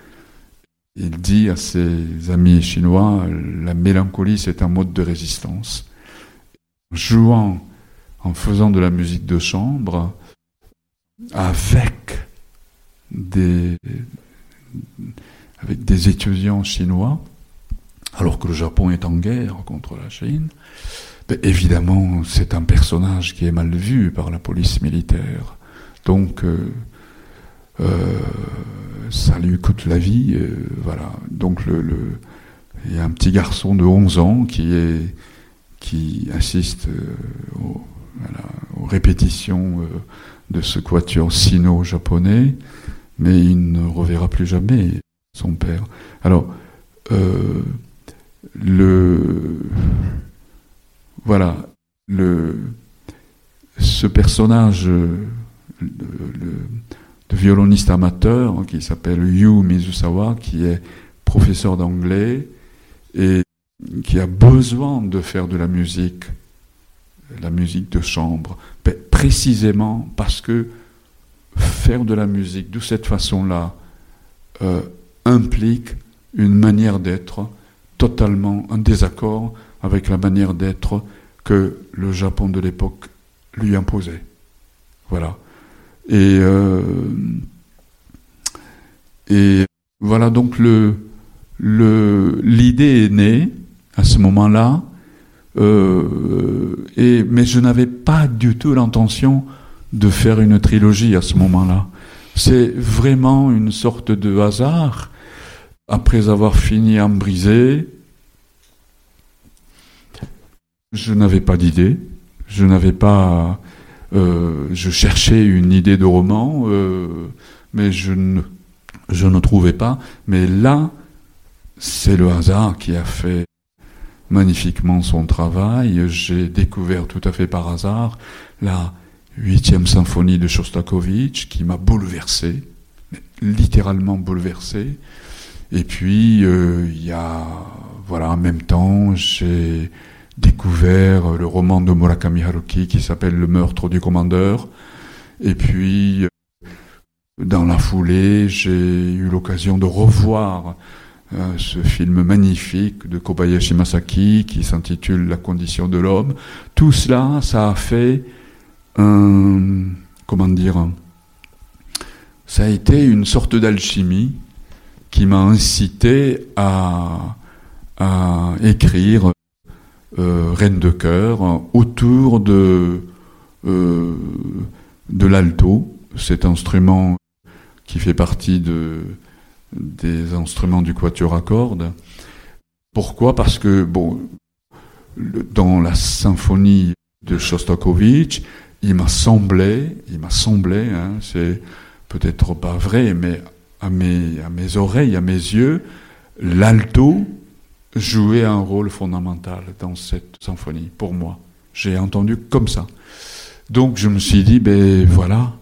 B: il dit à ses amis chinois, la mélancolie c'est un mode de résistance. Jouant, en faisant de la musique de chambre, avec des étudiants chinois, alors que le Japon est en guerre contre la Chine, ben évidemment c'est un personnage qui est mal vu par la police militaire. Donc euh, euh, ça lui coûte la vie. Euh, voilà. Donc il y a un petit garçon de 11 ans qui est qui assiste aux, répétitions de ce quatuor sino-japonais, mais il ne reverra plus jamais son père. Alors, le voilà, le ce personnage, le, le de violoniste amateur qui s'appelle Yu Mizusawa, qui est professeur d'anglais et qui a besoin de faire de la musique, la musique de chambre, précisément parce que faire de la musique de cette façon-là euh, implique une manière d'être totalement en désaccord avec la manière d'être que le Japon de l'époque lui imposait. Voilà. Et, euh, voilà donc le, l'idée est née à ce moment-là, euh, mais je n'avais pas du tout l'intention de faire une trilogie à ce moment-là. C'est vraiment une sorte de hasard. Après avoir fini en brisé, je n'avais pas d'idée, je n'avais pas euh, je cherchais une idée de roman, euh, mais je ne, je ne trouvais pas. Mais là, c'est le hasard qui a fait magnifiquement son travail. J'ai découvert tout à fait par hasard la huitième symphonie de Shostakovich qui m'a bouleversé, littéralement bouleversé. Et puis, euh, il y a, voilà, en même temps, j'ai découvert le roman de Murakami Haruki qui s'appelle Le meurtre du commandeur. Et puis, dans la foulée, j'ai eu l'occasion de revoir euh, ce film magnifique de Kobayashi Masaki qui s'intitule La condition de l'homme. Tout cela, ça a fait un, comment dire, ça a été une sorte d'alchimie qui m'a incité à, écrire euh, reine de chœur autour de, euh, de l'alto, cet instrument qui fait partie de, des instruments du quatuor à cordes. Pourquoi? Parce que, bon, dans la symphonie de Shostakovich, il m'a semblé, il m'a semblé, hein, c'est peut-être pas vrai, mais à mes, à mes oreilles, à mes yeux, l'alto jouait un rôle fondamental dans cette symphonie, pour moi. J'ai entendu comme ça. Donc je me suis dit, ben voilà,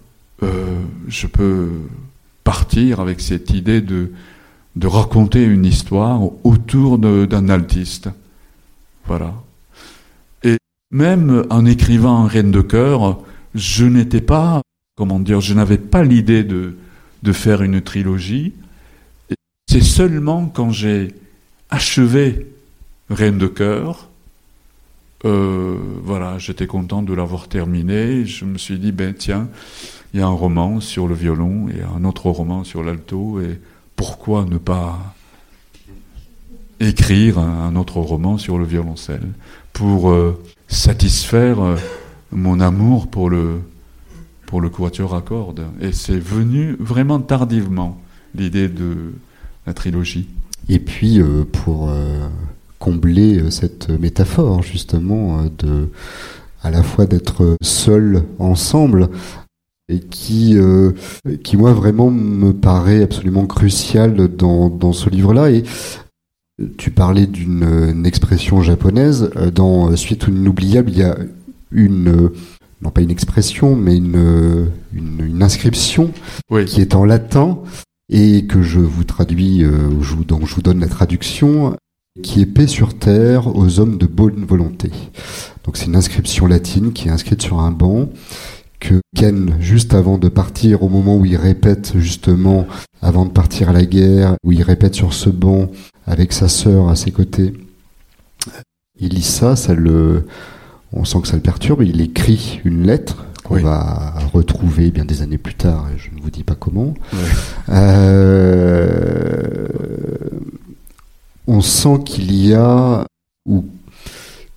B: euh, je peux partir avec cette idée de, de raconter une histoire autour d'un altiste. Voilà. Et même en écrivant Reine de cœur, je n'étais pas, comment dire, je n'avais pas l'idée de, de faire une trilogie. C'est seulement quand j'ai achevé Reine de cœur, euh, voilà, j'étais content de l'avoir terminé. Je me suis dit, ben tiens, il y a un roman sur le violon et un autre roman sur l'alto, et pourquoi ne pas écrire un autre roman sur le violoncelle pour euh, satisfaire euh, mon amour pour le pour le quatuor à cordes. Et c'est venu vraiment tardivement l'idée de la trilogie.
A: Et puis pour combler euh, cette métaphore justement euh, de à la fois d'être seul ensemble et qui euh, qui moi vraiment me paraît absolument crucial dans, dans ce livre-là et tu parlais d'une expression japonaise dans Suite inoubliable il y a une non pas une expression mais une une, une inscription qui est en latin et que je vous traduis dont je vous donne la traduction qui est paix sur terre aux hommes de bonne volonté. Donc c'est une inscription latine qui est inscrite sur un banc que Ken, juste avant de partir, au moment où il répète justement, avant de partir à la guerre, où il répète sur ce banc avec sa sœur à ses côtés, il lit ça, ça le, on sent que ça le perturbe, il écrit une lettre qu'on va retrouver bien des années plus tard, et je ne vous dis pas comment. Euh, on sent qu'il y a, ou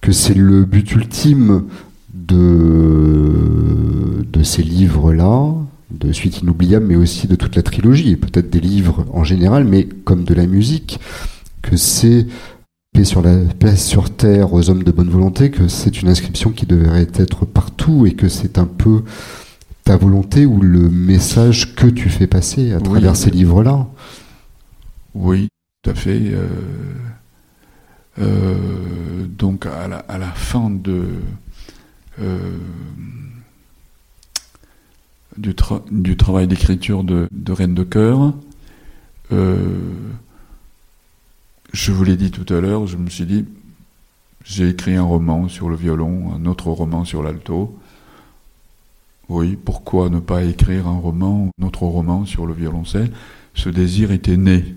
A: que c'est le but ultime de, de ces livres-là, de Suite inoubliable, mais aussi de toute la trilogie, et peut-être des livres en général, mais comme de la musique, que c'est paix sur la paix sur terre aux hommes de bonne volonté, que c'est une inscription qui devrait être partout et que c'est un peu ta volonté ou le message que tu fais passer à travers ces livres-là?
B: Oui, tout à fait. Euh, euh, donc à la, à la, fin de euh, du, du, travail d'écriture de, de, Reine de Cœur, je vous l'ai dit tout à l'heure, je me suis dit, j'ai écrit un roman sur le violon, un autre roman sur l'alto. Oui, pourquoi ne pas écrire un roman, un autre roman sur le violoncelle Ce désir était né.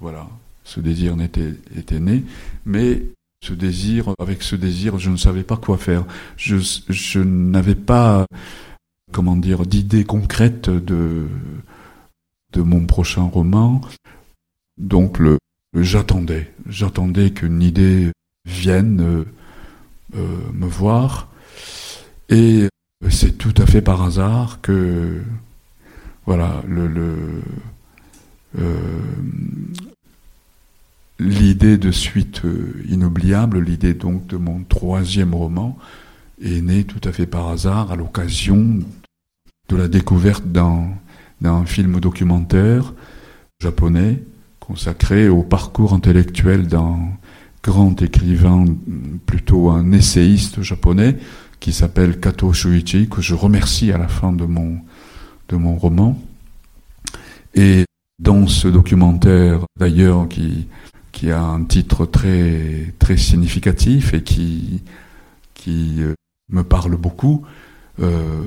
B: Voilà, ce désir était, était né, mais ce désir, avec ce désir, je ne savais pas quoi faire. Je, je n'avais pas, comment dire, d'idée concrète de, de mon prochain roman. Donc le, j'attendais, j'attendais qu'une idée vienne euh, euh, me voir. Et c'est tout à fait par hasard que, voilà, le, le euh, l'idée de suite inoubliable, l'idée donc de mon troisième roman, est née tout à fait par hasard à l'occasion de la découverte d'un, film documentaire japonais consacré au parcours intellectuel d'un grand écrivain, plutôt un essayiste japonais, qui s'appelle Kato Shuichi, que je remercie à la fin de mon, de mon roman. Et dans ce documentaire, d'ailleurs, qui, qui a un titre très, très significatif et qui, qui euh, me parle beaucoup, euh,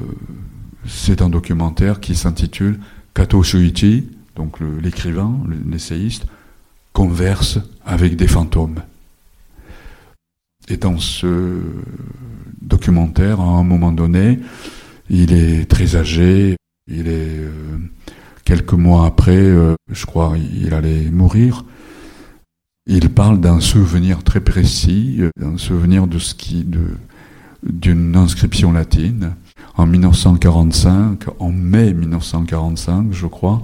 B: c'est un documentaire qui s'intitule Kato Shuichi, donc l'écrivain, l'essayiste, converse avec des fantômes. Et dans ce documentaire, à un moment donné, il est très âgé, il est euh, quelques mois après, euh, je crois, il allait mourir. Il parle d'un souvenir très précis, euh, d'un souvenir de ce d'une inscription latine. En 1945, en mai 1945, je crois,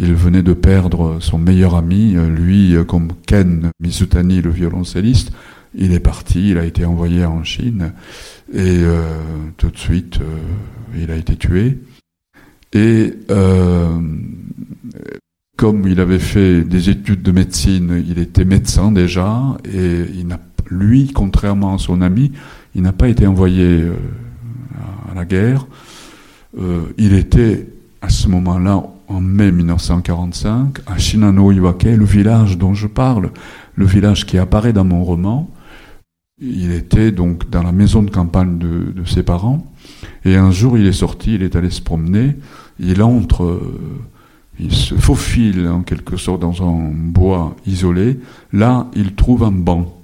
B: il venait de perdre son meilleur ami, euh, lui, comme Ken Mizutani, le violoncelliste, il est parti, il a été envoyé en Chine et tout de suite il a été tué. Et comme il avait fait des études de médecine, il était médecin déjà, et lui, contrairement à son ami, il n'a pas été envoyé à la guerre. il était à ce moment-là en mai 1945 à Shinano Iwake, le village dont je parle, le village qui apparaît dans mon roman. Il était donc dans la maison de campagne de, ses parents, et un jour il est sorti, il est allé se promener, il entre, euh, il se faufile en quelque sorte dans un bois isolé, là il trouve un banc,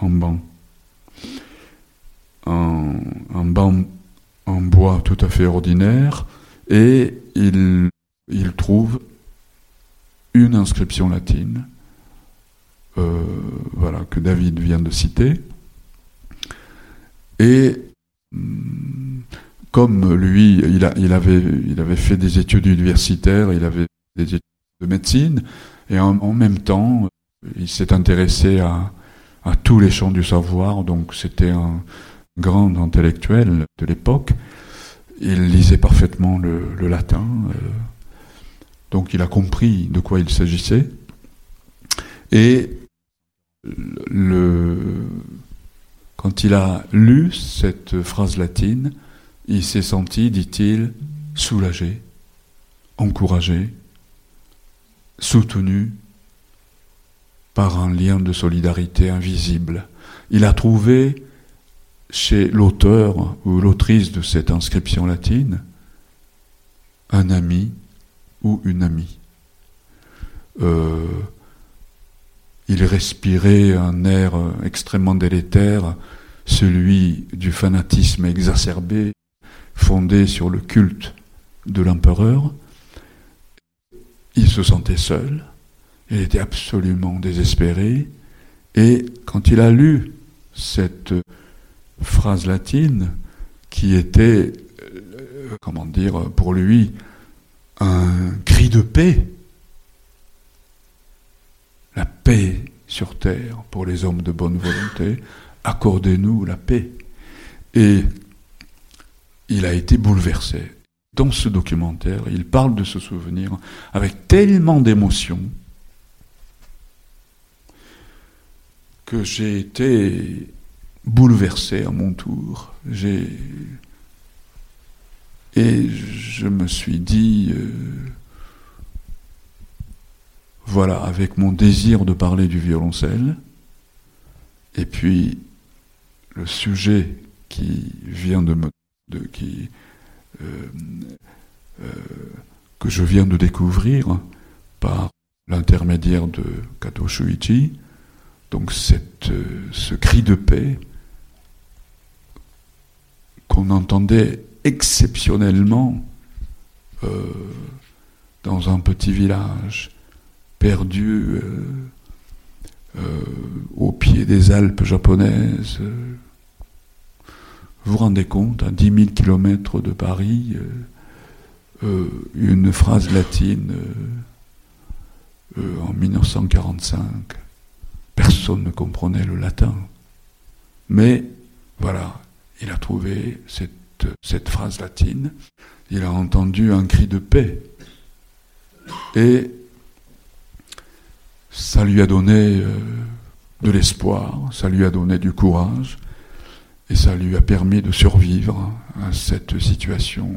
B: un banc, un, un banc en bois tout à fait ordinaire, et il il trouve une inscription latine, euh, voilà, que David vient de citer. Et hmm, comme lui, il, avait, il avait fait des études universitaires, il avait des études de médecine, et en, même temps, il s'est intéressé à, tous les champs du savoir, donc c'était un grand intellectuel de l'époque. Il lisait parfaitement le, latin. Euh, donc il a compris de quoi il s'agissait. Et quand il a lu cette phrase latine, il s'est senti, dit-il, soulagé, encouragé, soutenu par un lien de solidarité invisible. Il a trouvé chez l'auteur ou l'autrice de cette inscription latine un ami ou une amie. Euh, il respirait un air extrêmement délétère, celui du fanatisme exacerbé, fondé sur le culte de l'empereur. Il se sentait seul, il était absolument désespéré, et quand il a lu cette phrase latine, qui était, euh, comment dire, pour lui, un cri de paix. La paix sur terre pour les hommes de bonne volonté. Accordez-nous la paix. Et il a été bouleversé. Dans ce documentaire, il parle de ce souvenir avec tellement d'émotion que j'ai été bouleversé à mon tour. J'ai et je me suis dit, euh, voilà, avec mon désir de parler du violoncelle, et puis le sujet qui vient de me, de, qui, euh, euh, que je viens de découvrir par l'intermédiaire de Kato Shuichi, donc cette, ce cri de paix qu'on entendait exceptionnellement euh, dans un petit village perdu euh, euh, au pied des Alpes japonaises. Vous vous rendez compte, à 10 000 kilomètres de Paris, une phrase latine en 1945. Personne ne comprenait le latin. Mais voilà, il a trouvé cette cette phrase latine, il a entendu un cri de paix. Et ça lui a donné euh, de l'espoir, ça lui a donné du courage, et ça lui a permis de survivre à cette situation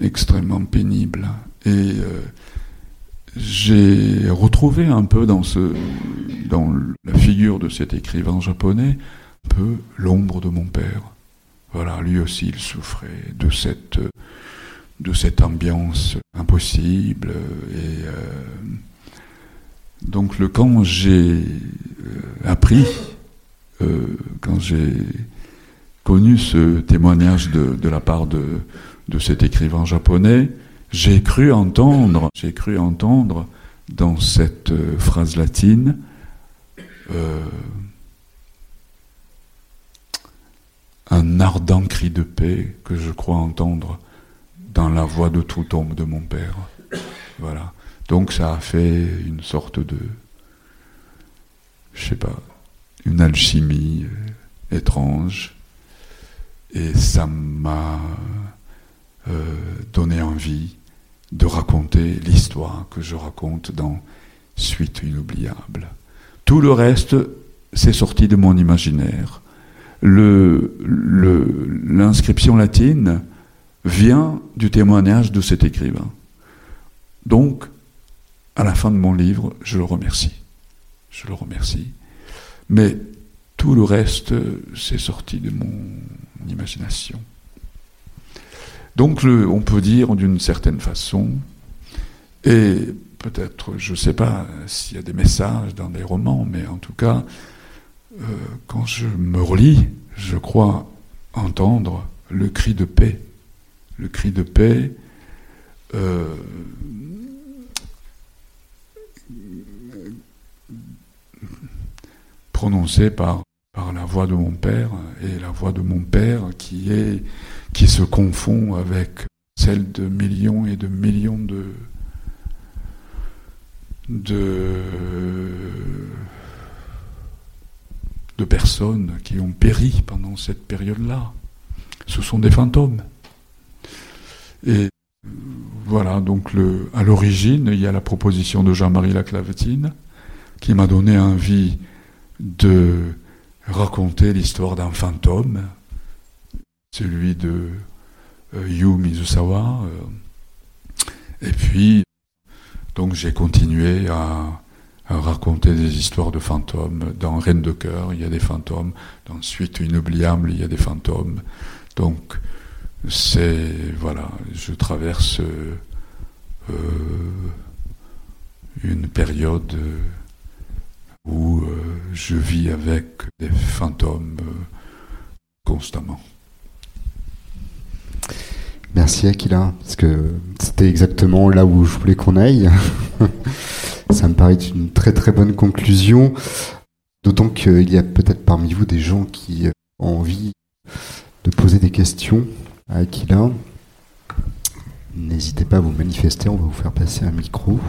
B: extrêmement pénible. Et euh, j'ai retrouvé un peu dans, dans la figure de cet écrivain japonais, un peu l'ombre de mon père. Voilà, lui aussi, il souffrait de cette, ambiance impossible. Et euh, donc, quand j'ai euh, appris, euh, quand j'ai connu ce témoignage de, la part de, de, cet écrivain japonais, j'ai cru entendre, j'ai cru entendre dans cette phrase latine un ardent cri de paix que je crois entendre dans la voix de tout tombe de mon père. Voilà. Donc ça a fait une sorte de, je sais pas, une alchimie étrange. Et ça m'a donné envie de raconter l'histoire que je raconte dans Suite inoubliable. Tout le reste, c'est sorti de mon imaginaire. L'inscription latine vient du témoignage de cet écrivain. Donc, à la fin de mon livre, je le remercie. Je le remercie. Mais tout le reste, c'est sorti de mon imagination. Donc, on peut dire d'une certaine façon, et peut-être, je ne sais pas s'il y a des messages dans les romans, mais en tout cas, quand je me relis, je crois entendre le cri de paix. Le cri de paix euh, prononcé par, par la voix de mon père et la voix de mon père qui, est, qui se confond avec celle de millions et de millions de, de, de personnes qui ont péri pendant cette période-là. Ce sont des fantômes. Et voilà, donc à l'origine, il y a la proposition de Jean-Marie Laclavetine qui m'a donné envie de raconter l'histoire d'un fantôme, celui de euh, Yu Mizusawa. Euh, et puis, donc j'ai continué à, raconter des histoires de fantômes. Dans Reine de cœur, il y a des fantômes. Dans Suite inoubliable, il y a des fantômes. Donc c'est voilà, je traverse euh, une période où euh, je vis avec des fantômes euh, constamment.
A: Merci Aquila, parce que c'était exactement là où je voulais qu'on aille. Ça me paraît une très très bonne conclusion, d'autant qu'il y a peut-être parmi vous des gens qui ont envie de poser des questions à Aquila. N'hésitez pas à vous manifester, on va vous faire passer un micro.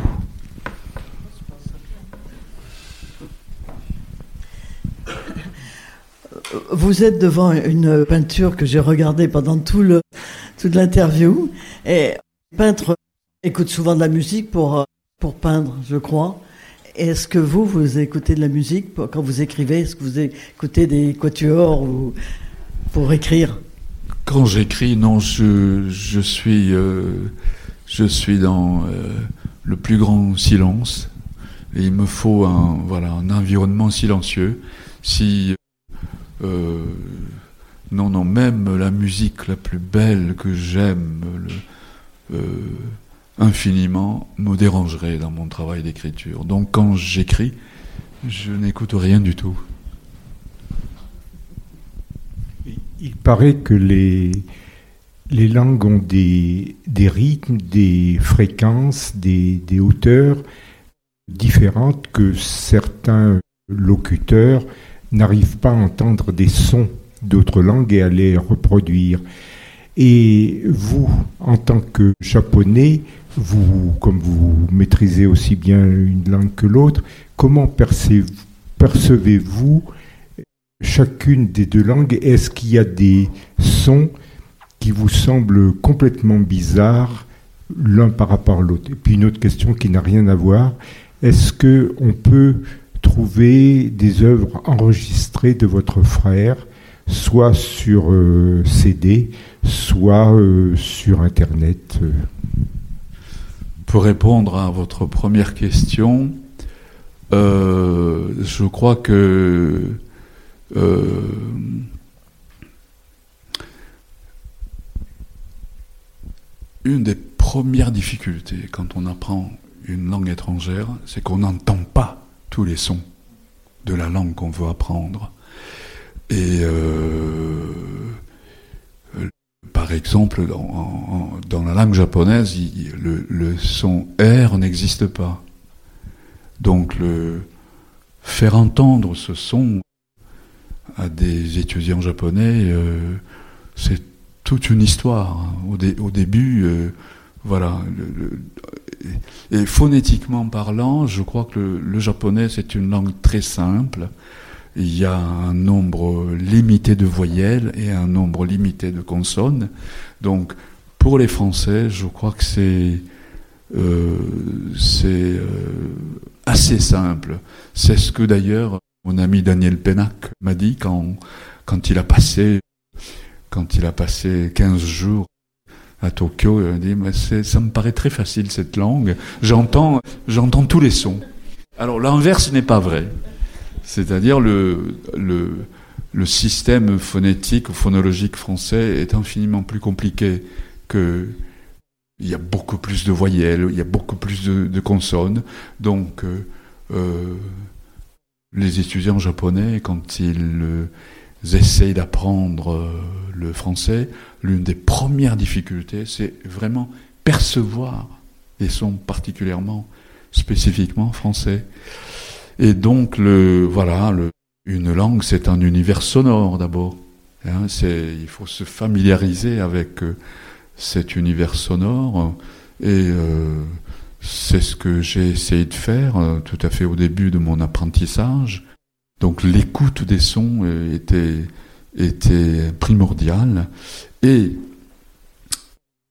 C: Vous êtes devant une peinture que j'ai regardée pendant tout le, toute l'interview. Et les peintres écoutent souvent de la musique pour, pour peindre, je crois. Est-ce que vous, vous écoutez de la musique quand vous écrivez? Est-ce que vous écoutez des quatuors ou pour écrire?
B: Quand j'écris, non, je, suis, euh, je suis dans euh, le plus grand silence. Il me faut un, voilà, un environnement silencieux. Si euh, non, non, même la musique la plus belle que j'aime infiniment me dérangerait dans mon travail d'écriture. Donc quand j'écris, je n'écoute rien du tout.
D: Il paraît que les, langues ont des, des rythmes, des fréquences, des, des hauteurs différentes que certains locuteurs n'arrivent pas à entendre des sons d'autres langues et à les reproduire. Et vous, en tant que japonais, vous, comme vous maîtrisez aussi bien une langue que l'autre, comment percevez-vous chacune des deux langues? Est-ce qu'il y a des sons qui vous semblent complètement bizarres l'un par rapport à l'autre? Et puis une autre question qui n'a rien à voir, est-ce que on peut trouver des œuvres enregistrées de votre frère soit sur euh, CD, soit euh, sur Internet euh?
B: Pour répondre à votre première question, je crois que une des premières difficultés quand on apprend une langue étrangère, c'est qu'on n'entend pas tous les sons de la langue qu'on veut apprendre. Et euh, par exemple, dans, la langue japonaise, le, son R n'existe pas. Donc le, faire entendre ce son à des étudiants japonais, euh, c'est toute une histoire. Au, au début, euh, voilà. et phonétiquement parlant, je crois que le japonais, c'est une langue très simple il y a un nombre limité de voyelles et un nombre limité de consonnes. Donc, pour les Français, je crois que c'est euh, euh, assez simple. C'est ce que d'ailleurs mon ami Daniel Pennac m'a dit quand, quand il a passé quand il a passé 15 jours à Tokyo, il m'a dit mais ça me paraît très facile cette langue. J'entends tous les sons. Alors l'inverse n'est pas vrai. C'est-à-dire le, le, système phonétique ou phonologique français est infiniment plus compliqué que il y a beaucoup plus de voyelles, il y a beaucoup plus de, consonnes. Donc, euh, euh, les étudiants japonais, quand ils euh, essayent d'apprendre le français, l'une des premières difficultés, c'est vraiment percevoir les sons particulièrement, spécifiquement français. Et donc, le, voilà, une langue, c'est un univers sonore d'abord. Hein, il faut se familiariser avec cet univers sonore. Et euh, c'est ce que j'ai essayé de faire euh, tout à fait au début de mon apprentissage. Donc l'écoute des sons euh, était, était primordiale. Et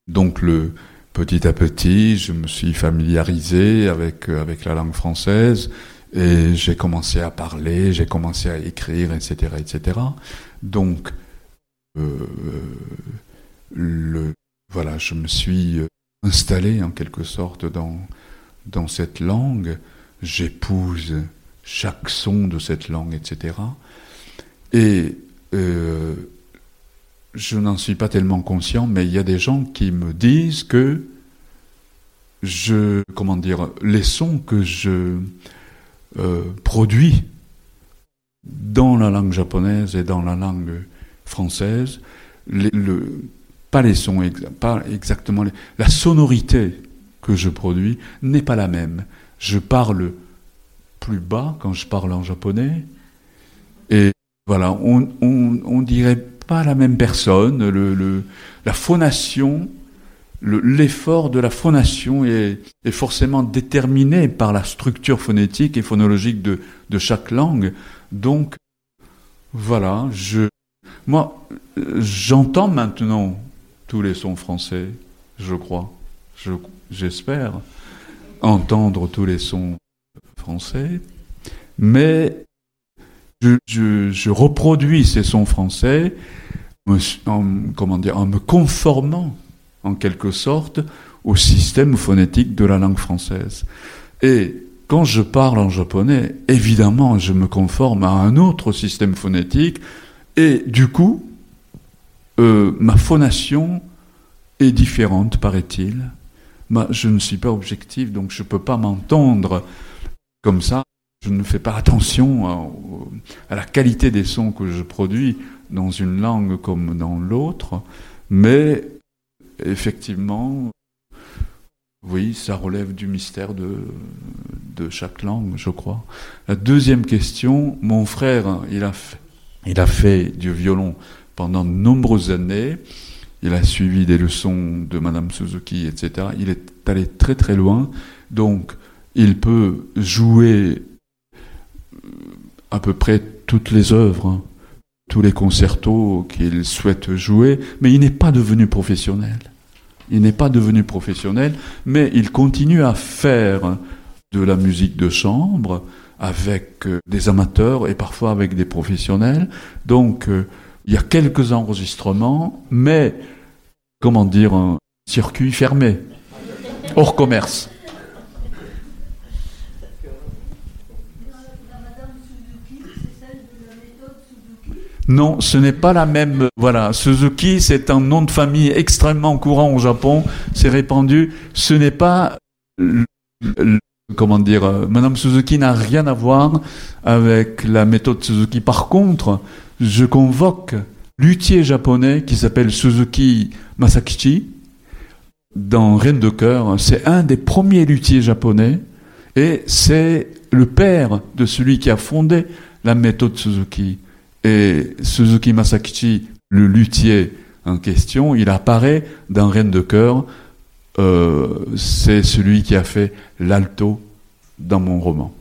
B: donc le, petit à petit, je me suis familiarisé avec, avec la langue française et j'ai commencé à parler, j'ai commencé à écrire, etc. etc. Donc le, voilà, je me suis euh, installé en quelque sorte dans, dans cette langue, j'épouse chaque son de cette langue, etc. Et euh, je n'en suis pas tellement conscient, mais il y a des gens qui me disent que je, comment dire, les sons que je euh, produis dans la langue japonaise et dans la langue française, le, pas les sons, pas exactement la sonorité que je produis n'est pas la même. Je parle plus bas quand je parle en japonais, et voilà, on, dirait pas la même personne. La phonation, l'effort de la phonation est, forcément déterminé par la structure phonétique et phonologique de, chaque langue. Donc, voilà, je, moi, j'entends maintenant tous les sons français, je crois, j'espère, entendre tous les sons français, mais je, reproduis ces sons français en, comment dire, en me conformant en quelque sorte au système phonétique de la langue française. Et quand je parle en japonais, évidemment, je me conforme à un autre système phonétique, et du coup, euh, ma phonation est différente, paraît-il. je ne suis pas objectif, donc je ne peux pas m'entendre comme ça. Je ne fais pas attention à, la qualité des sons que je produis dans une langue comme dans l'autre, mais effectivement, oui, ça relève du mystère de, chaque langue, je crois. La deuxième question, mon frère, il a il a fait du violon pendant de nombreuses années. Il a suivi des leçons de Madame Suzuki, etc. Il est allé très très loin. Donc, il peut jouer euh, à peu près toutes les œuvres, hein, tous les concertos qu'il souhaite jouer, mais il n'est pas devenu professionnel. Il n'est pas devenu professionnel, mais il continue à faire de la musique de chambre avec euh, des amateurs et parfois avec des professionnels. Donc, euh, il y a quelques enregistrements, mais, comment dire, un circuit fermé, hors commerce. Non, ce n'est pas la même. Voilà, Suzuki, c'est un nom de famille extrêmement courant au Japon. C'est répandu. Ce n'est pas. comment dire euh, Madame Suzuki n'a rien à voir avec la méthode Suzuki. Par contre, je convoque luthier japonais qui s'appelle Suzuki Masakichi dans Reine de cœur. C'est un des premiers luthiers japonais et c'est le père de celui qui a fondé la méthode Suzuki. Et Suzuki Masakichi, le luthier en question, il apparaît dans Reine de cœur. Euh, c'est celui qui a fait l'alto dans mon roman.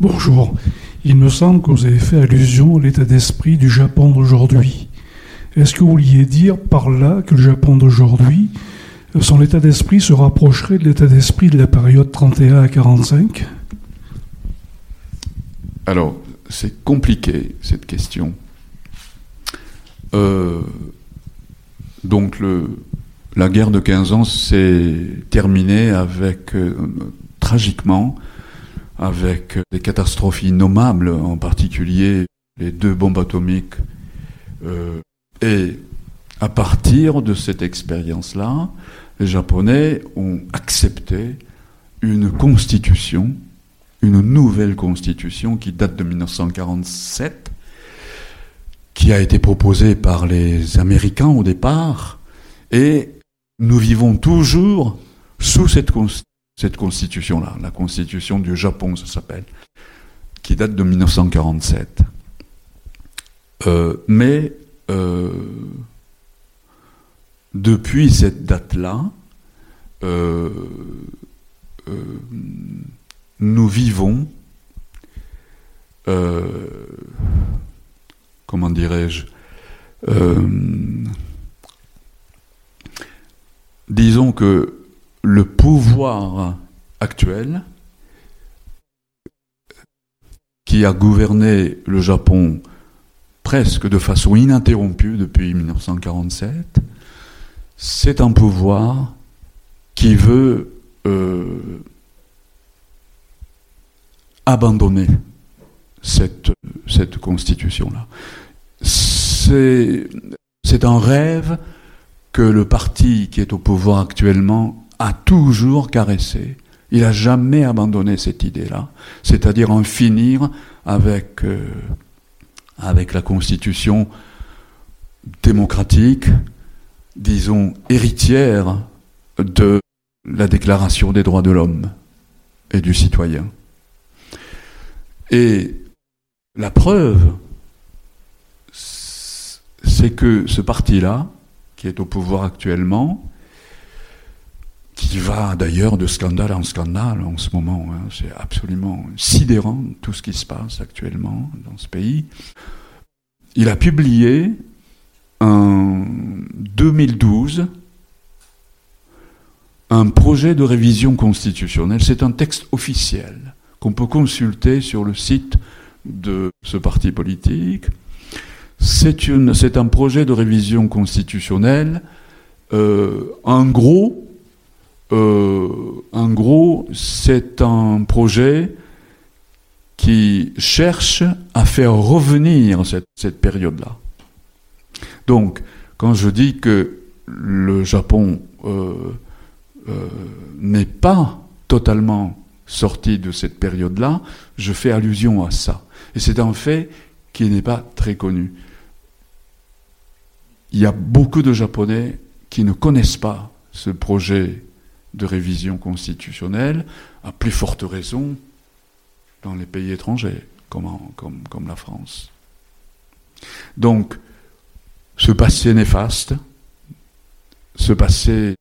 E: Bonjour. Il me semble que vous avez fait allusion à l'état d'esprit du Japon d'aujourd'hui. Est-ce que vous vouliez dire par là que le Japon d'aujourd'hui, son état d'esprit se rapprocherait de l'état d'esprit de la période 31 à 45
B: Alors, c'est compliqué cette question. Euh, donc la guerre de 15 ans s'est terminée avec, euh, tragiquement, avec des catastrophes innommables, en particulier les deux bombes atomiques. Euh, et à partir de cette expérience-là, les Japonais ont accepté une constitution, une nouvelle constitution qui date de 1947, qui a été proposée par les Américains au départ, et nous vivons toujours sous cette, constitution-là, la constitution du Japon, ça s'appelle, qui date de 1947. Euh, mais euh, depuis cette date-là, euh, nous vivons, comment dirais-je, disons que le pouvoir actuel qui a gouverné le Japon presque de façon ininterrompue depuis 1947, c'est un pouvoir qui veut euh, abandonner cette, constitution-là. C'est un rêve que le parti qui est au pouvoir actuellement a toujours caressé. Il n'a jamais abandonné cette idée-là, c'est-à-dire en finir euh, avec la constitution démocratique, disons héritière de la Déclaration des droits de l'homme et du citoyen. Et la preuve, c'est que ce parti-là, qui est au pouvoir actuellement, qui va d'ailleurs de scandale en scandale en ce moment. Hein. C'est absolument sidérant tout ce qui se passe actuellement dans ce pays. Il a publié en 2012 un projet de révision constitutionnelle. C'est un texte officiel qu'on peut consulter sur le site de ce parti politique. C'est un projet de révision constitutionnelle. Euh, en gros, euh, en gros, c'est un projet qui cherche à faire revenir cette, cette période-là. Donc, quand je dis que le Japon euh, n'est pas totalement sorti de cette période-là, je fais allusion à ça. Et c'est un fait qui n'est pas très connu il y a beaucoup de Japonais qui ne connaissent pas ce projet de révision constitutionnelle, à plus forte raison dans les pays étrangers, comme, la France. Donc, ce passé néfaste, ce passé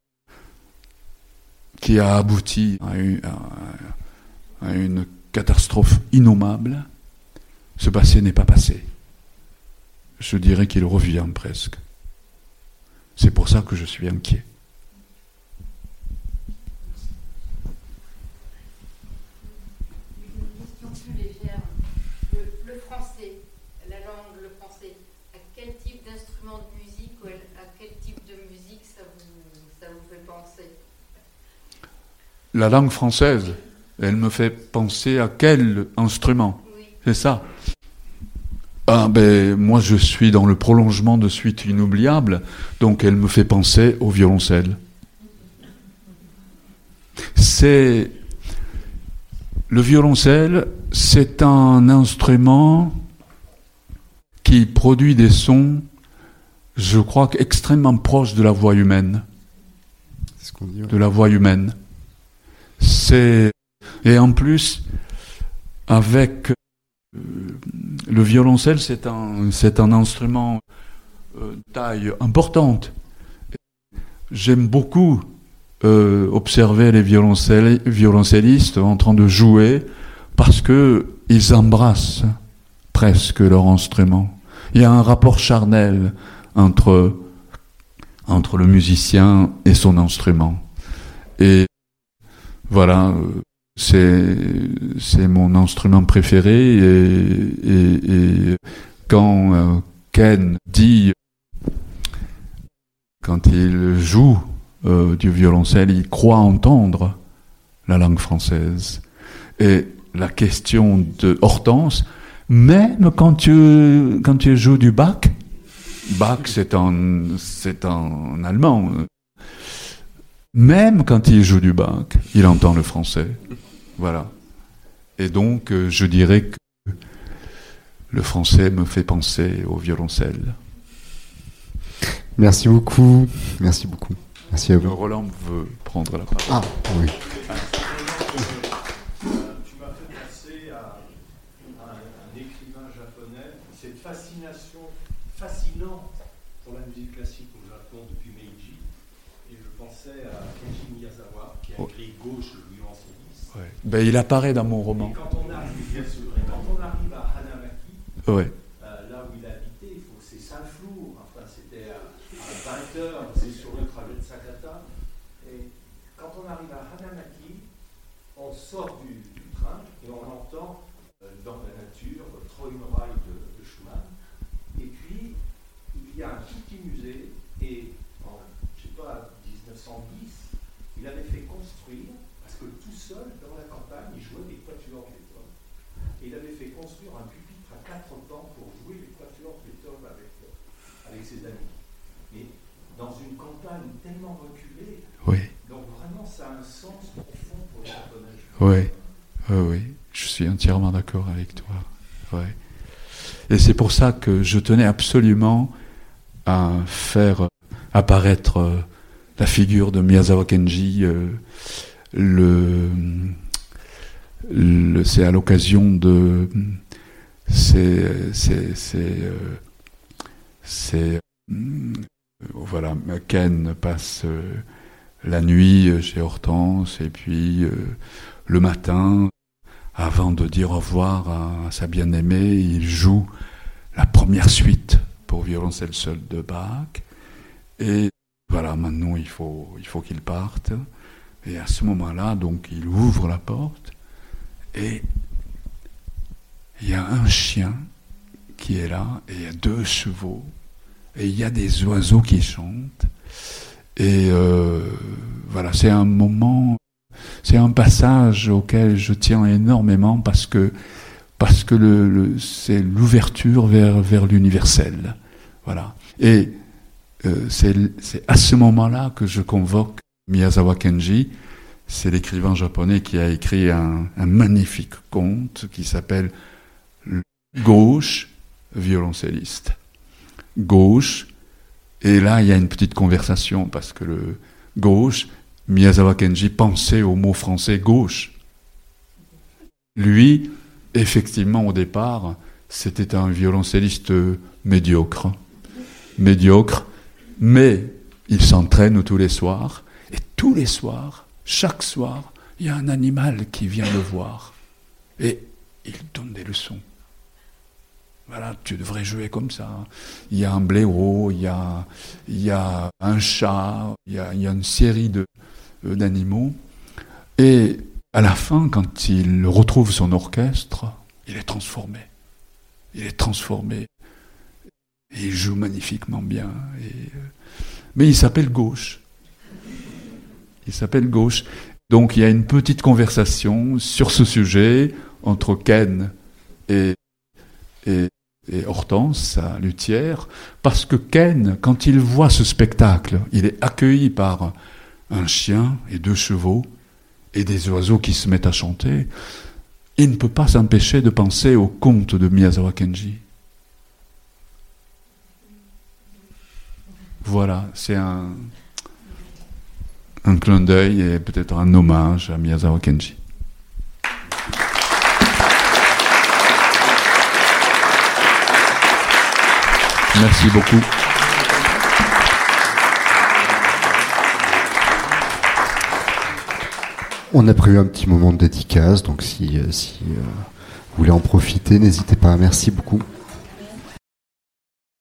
B: qui a abouti à une, à une catastrophe innommable, ce passé n'est pas passé. Je dirais qu'il revient presque. C'est pour ça que je suis inquiet.
F: Une question plus légère. Le, français, la langue, le français, à quel type d'instrument de musique à quel type de musique ça vous, fait penser?
B: La langue française, elle me fait penser à quel instrument C'est ça ah ben moi je suis dans le prolongement de suite inoubliable, donc elle me fait penser au violoncelle. C'est le violoncelle, c'est un instrument qui produit des sons, je crois, extrêmement proches de la voix humaine. De la voix humaine. C'est et en plus avec euh, le violoncelle, c'est un, c'est un instrument euh, taille importante. J'aime beaucoup euh, observer les violoncellistes en train de jouer parce que ils embrassent presque leur instrument. Il y a un rapport charnel entre, entre le musicien et son instrument. Et voilà, c'est, mon instrument préféré et, quand euh, Ken dit, quand il joue euh, du violoncelle, il croit entendre la langue française. Et la question de Hortense, même quand tu, quand joues du Bach, Bach c'est en, c'est en allemand, même quand il joue du Bach, il entend le français. Voilà. Et donc, euh, je dirais que le français me fait penser au violoncelle.
A: Merci beaucoup. Merci beaucoup. Merci à vous.
B: Roland veut prendre la parole.
A: Ah, oui.
B: Ben, il apparaît dans mon roman.
G: Et quand on arrive, bien sûr, et quand on arrive à Hanamaki,
B: ouais.
G: euh, là où il habitait, il faut que c'est Saint-Flour, enfin c'était à, à 20 heures, c'est sur le trajet de Sakata. Et quand on arrive à Hanamaki, on sort du, du train et on entend euh, dans la nature Troïnorail de, de Schumann. Et puis, il y a un tout petit musée, et en, je sais pas, 1910, il avait fait construire, parce que tout seul, dans la campagne, il jouait des quatuors Beethoven. Et il avait fait construire un pupitre à quatre temps pour jouer les quatuors Beethoven avec, avec ses amis. Mais dans une campagne tellement reculée,
B: oui.
G: donc vraiment ça a un
B: Oui, oui, je suis entièrement d'accord avec toi. Ouais. Et c'est pour ça que je tenais absolument à faire apparaître la figure de Miyazawa Kenji. Euh, le, le c'est à l'occasion de c'est c'est c'est euh, euh, voilà Ken passe euh, la nuit chez Hortense et puis le matin avant de dire au revoir à, sa bien-aimée il joue la première suite pour violoncelle seul de Bach et voilà maintenant il faut il faut qu'il parte et à ce moment-là, donc, il ouvre la porte et il y a un chien qui est là et il y a deux chevaux et il y a des oiseaux qui chantent. Et euh, voilà, c'est un moment, c'est un passage auquel je tiens énormément parce que parce que le, le c'est l'ouverture vers vers l'universel. Voilà. Et euh, c'est à ce moment-là que je convoque Miyazawa Kenji, c'est l'écrivain japonais qui a écrit un, un magnifique conte qui s'appelle Gauche violoncelliste. Gauche, et là il y a une petite conversation parce que le gauche, Miyazawa Kenji pensait au mot français gauche. Lui, effectivement, au départ, c'était un violoncelliste médiocre. Médiocre, mais il s'entraîne tous les soirs et tous les soirs, chaque soir, il y a un animal qui vient le voir. Et il donne des leçons. Voilà, tu devrais jouer comme ça. Il y a un blaireau, il y a, il y a un chat, il y a, il y a une série euh, d'animaux. Et à la fin, quand il retrouve son orchestre, il est transformé. Il est transformé. Et il joue magnifiquement bien. Euh, mais il s'appelle Gauche. Il s'appelle Gauche. Donc il y a une petite conversation sur ce sujet entre Ken et, et Hortense, sa luthière, parce que Ken, quand il voit ce spectacle, il est accueilli par un chien et deux chevaux et des oiseaux qui se mettent à chanter. Il ne peut pas s'empêcher de penser au conte de Miyazawa Kenji. Voilà, c'est un, un clin d'œil et peut-être un hommage à Miyazawa Kenji. Merci beaucoup.
A: On a prévu un petit moment de dédicace, donc si, si euh, voulez en profiter, n'hésitez pas. Merci beaucoup.